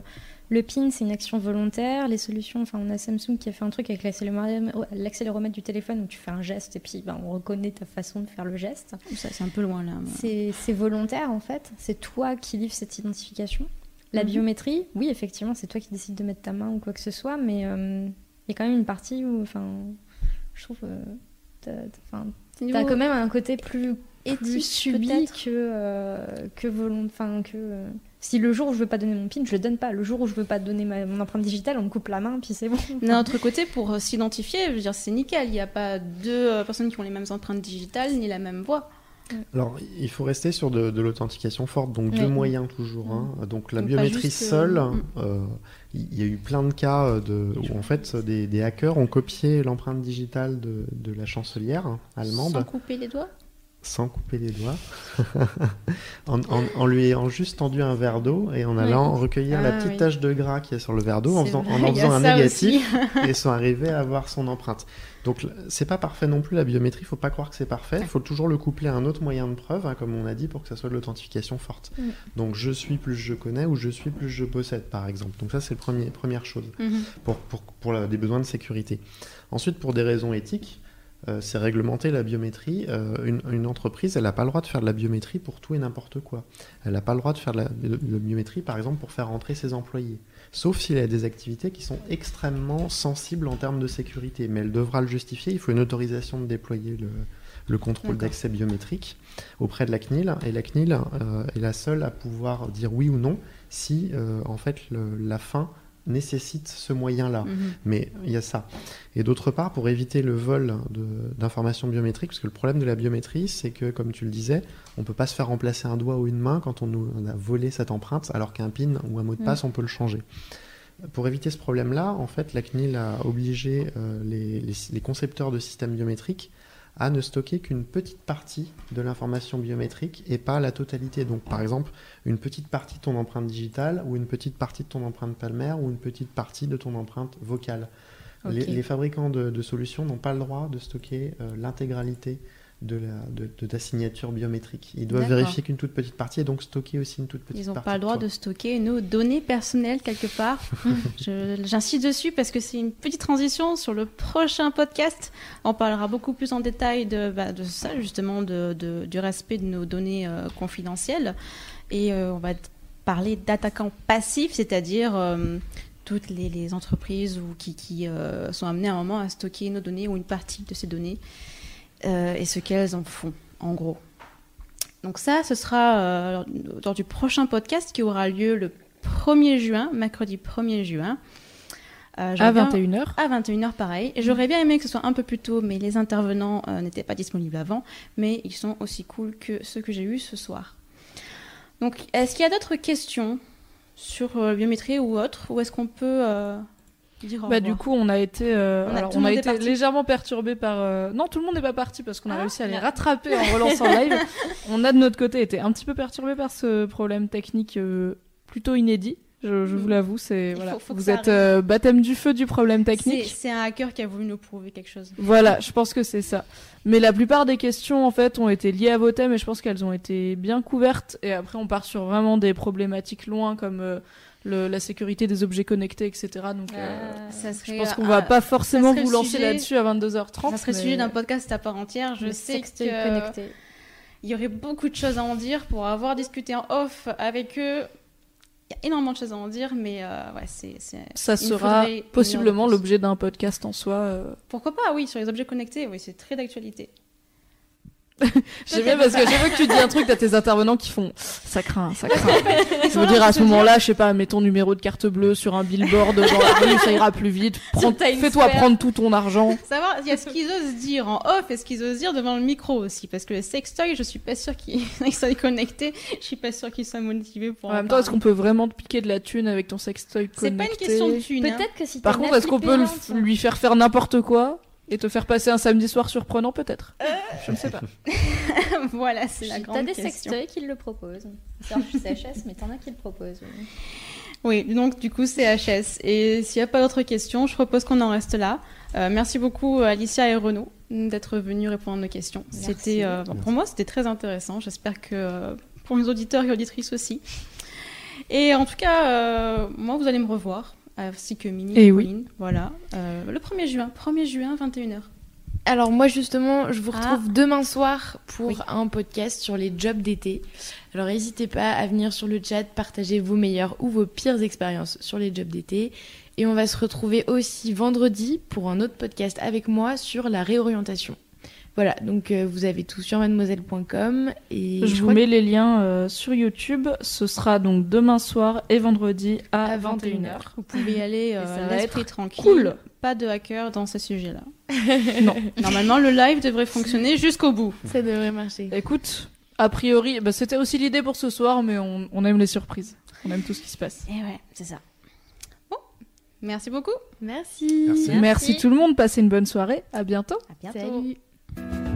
le PIN, c'est une action volontaire. Les solutions, enfin, on a Samsung qui a fait un truc avec l'accéléromètre du téléphone où tu fais un geste et puis ben, on reconnaît ta façon de faire le geste. Ça, C'est un peu loin là. C'est volontaire en fait, c'est toi qui livres cette identification. La Mhm. biométrie, oui, effectivement, c'est toi qui décides de mettre ta main ou quoi que ce soit, mais euh, il y a quand même une partie où, enfin, je trouve, euh, t'as- quand même un côté plus éthique, subi peut-être que, euh, que. Enfin, que. euh, si le jour où je veux pas donner mon PIN, je le donne pas. Le jour où je veux pas donner ma- mon empreinte digitale, on me coupe la main, puis c'est bon. D'un autre côté, pour euh, s'identifier, je veux dire, c'est nickel. Il n'y a pas deux euh, personnes qui ont les mêmes empreintes digitales ni la même voix. Alors, il faut rester sur de, de l'authentification forte, donc deux moyens toujours. hein. Donc la Donc, pas biométrie juste, seule, mm. euh, il y a eu plein de cas de, où en fait des, des hackers ont copié l'empreinte digitale de, de la chancelière allemande Sans couper les doigts? Sans couper les doigts, en, en- en lui ayant juste tendu un verre d'eau et en allant recueillir la Ah, petite oui. tache de gras qui est sur le verre d'eau en faisant, en, faisant un négatif et sont arrivés à avoir son empreinte. Donc c'est pas parfait non plus la biométrie, il faut pas croire que c'est parfait, il faut toujours le coupler à un autre moyen de preuve, hein, comme on a dit, pour que ça soit de l'authentification forte. Mm. Donc je suis plus je connais ou je suis plus je possède par exemple. Donc ça c'est la première chose Mhm. pour, pour, pour la- des besoins de sécurité. Ensuite, pour des raisons éthiques, euh, c'est réglementer la biométrie. Euh, une, une entreprise, elle n'a pas le droit de faire de la biométrie pour tout et n'importe quoi. Elle n'a pas le droit de faire de la, de- de la biométrie, par exemple, pour faire rentrer ses employés. Sauf s'il a des activités qui sont extrêmement sensibles en termes de sécurité. Mais elle devra le justifier. Il faut une autorisation de déployer le, le contrôle d'accès biométrique auprès de la CNIL. Et la CNIL euh, est la seule à pouvoir dire oui ou non si, en fait, le- la fin nécessite ce moyen-là. Mhm. Mais il y a ça. Et d'autre part, pour éviter le vol d'informations biométriques, parce que le problème de la biométrie, c'est que, comme tu le disais, on peut pas se faire remplacer un doigt ou une main quand on nous on a volé cette empreinte, alors qu'un PIN ou un mot de Mm. passe, on peut le changer. Pour éviter ce problème-là, en fait, la CNIL a obligé euh, les, les- les concepteurs de systèmes biométriques à ne stocker qu'une petite partie de l'information biométrique et pas la totalité. Donc, par exemple, une petite partie de ton empreinte digitale ou une petite partie de ton empreinte palmaire ou une petite partie de ton empreinte vocale. Les, fabricants de, de solutions n'ont pas le droit de stocker euh, l'intégralité de, la, de, de ta signature biométrique. Ils doivent vérifier qu'une toute petite partie et donc stocker aussi une toute petite Ils n'ont partie. pas le droit de stocker nos données personnelles quelque part. J'insiste dessus parce que c'est une petite transition sur le prochain podcast. On parlera beaucoup plus en détail de, bah, de ça, justement, de, du respect de nos données euh, confidentielles. Et euh, on va parler d'attaquants passifs, c'est-à-dire euh, toutes les, les entreprises ou qui, qui, sont amenées à un moment à stocker nos données ou une partie de ces données euh, et ce qu'elles en font, en gros. Donc ça, ce sera euh, lors du prochain podcast qui aura lieu le 1er juin, mercredi 1er juin. Euh, À j'aurais bien- 21h. à 21h pareil. Et j'aurais bien aimé que ce soit un peu plus tôt, mais les intervenants euh, n'étaient pas disponibles avant. Mais ils sont aussi cool que ceux que j'ai eus ce soir. Donc, est-ce qu'il y a d'autres questions sur euh, biométrie ou autre? Ou est-ce qu'on peut dire au Bah, du coup, on a été, euh, On a- alors, le on a été légèrement perturbé par. euh, Non, tout le monde n'est pas parti parce qu'on a Ah, réussi à les rattraper en relançant live. On a de notre côté été un petit peu perturbé par ce problème technique euh, plutôt inédit. Je, je vous Mm. l'avoue, c'est Il voilà. faut- faut que vous êtes euh, baptême du feu du problème technique. c'est un hacker qui a voulu nous prouver quelque chose. Voilà, je pense que c'est ça. Mais la plupart des questions, en fait, ont été liées à vos thèmes et je pense qu'elles ont été bien couvertes. Et après, on part sur vraiment des problématiques loin comme euh, le- la sécurité des objets connectés, etc. Donc, euh, Ça je pense qu'on euh, va pas forcément vous lancer sujet- là-dessus à 22h30. Ça serait le sujet d'un podcast à part entière. Je Le sais que connecté. il y aurait beaucoup de choses à en dire pour avoir discuté en off avec eux. Il y a énormément de choses à en dire, mais euh, ouais, c'est, Ça sera possiblement l'objet d'un podcast en soi. euh. Pourquoi pas, oui, sur les objets connectés, oui, c'est très d'actualité. J'aime bien parce que chaque fois que tu dis un truc, t'as tes intervenants qui font ça craint, ça craint. Je veux dire, à ce moment-là, je sais pas, mets ton numéro de carte bleue sur un billboard dans la rue, ça ira plus vite. Fais-toi prendre tout ton argent. Savoir, il y a ce qu'ils osent dire en off et ce qu'ils osent dire devant le micro aussi, parce que le sextoy, je suis pas sûre qu'ils soient connectés, je suis pas sûre qu'ils soient motivés pour En en même temps, est-ce qu'on peut vraiment te piquer de la thune avec ton sextoy connecté C'est pas une question de thune. hein. Peut-être que si Par contre, est-ce qu'on peut lui faire faire n'importe quoi? Et te faire passer un samedi soir surprenant peut-être Euh. Je ne sais pas. voilà, c'est la T'as grande des question. sextoys qui le proposent. C'est un CHS, mais t'en as qui le proposent. oui. Oui, donc du coup c'est HS. Et s'il n'y a pas d'autres questions, je propose qu'on en reste là. Euh, merci beaucoup Alicia et Renaud d'être venus répondre à nos questions. C'était, euh, bon, pour moi c'était très intéressant. J'espère que euh, pour mes auditeurs et auditrices aussi. Et en tout cas, euh, moi vous allez me revoir, ainsi que Mini Eh et oui. Pauline. Voilà, euh, le 1er juin, 1er juin 21h. Alors moi justement, je vous Ah. retrouve demain soir pour Oui. un podcast sur les jobs d'été. Alors n'hésitez pas à venir sur le chat, partager vos meilleures ou vos pires expériences sur les jobs d'été. Et on va se retrouver aussi vendredi pour un autre podcast avec moi sur la réorientation. Voilà, donc euh, vous avez tout sur mademoiselle.com et Je vous crois mets les liens euh, sur YouTube. Ce sera donc demain soir et vendredi à, À 21h. Vous pouvez y aller euh, l'esprit être tranquille. cool. Pas de hacker dans ce sujet-là. Non. Normalement, le live devrait fonctionner jusqu'au bout. ça devrait marcher. Écoute, a priori, bah, c'était aussi l'idée pour ce soir, mais on, on aime les surprises. On aime tout ce qui se passe. Et ouais, c'est ça. Bon, merci beaucoup. Merci. Merci. Merci tout le monde. Passez une bonne soirée. À bientôt. À bientôt. Salut. Thank you.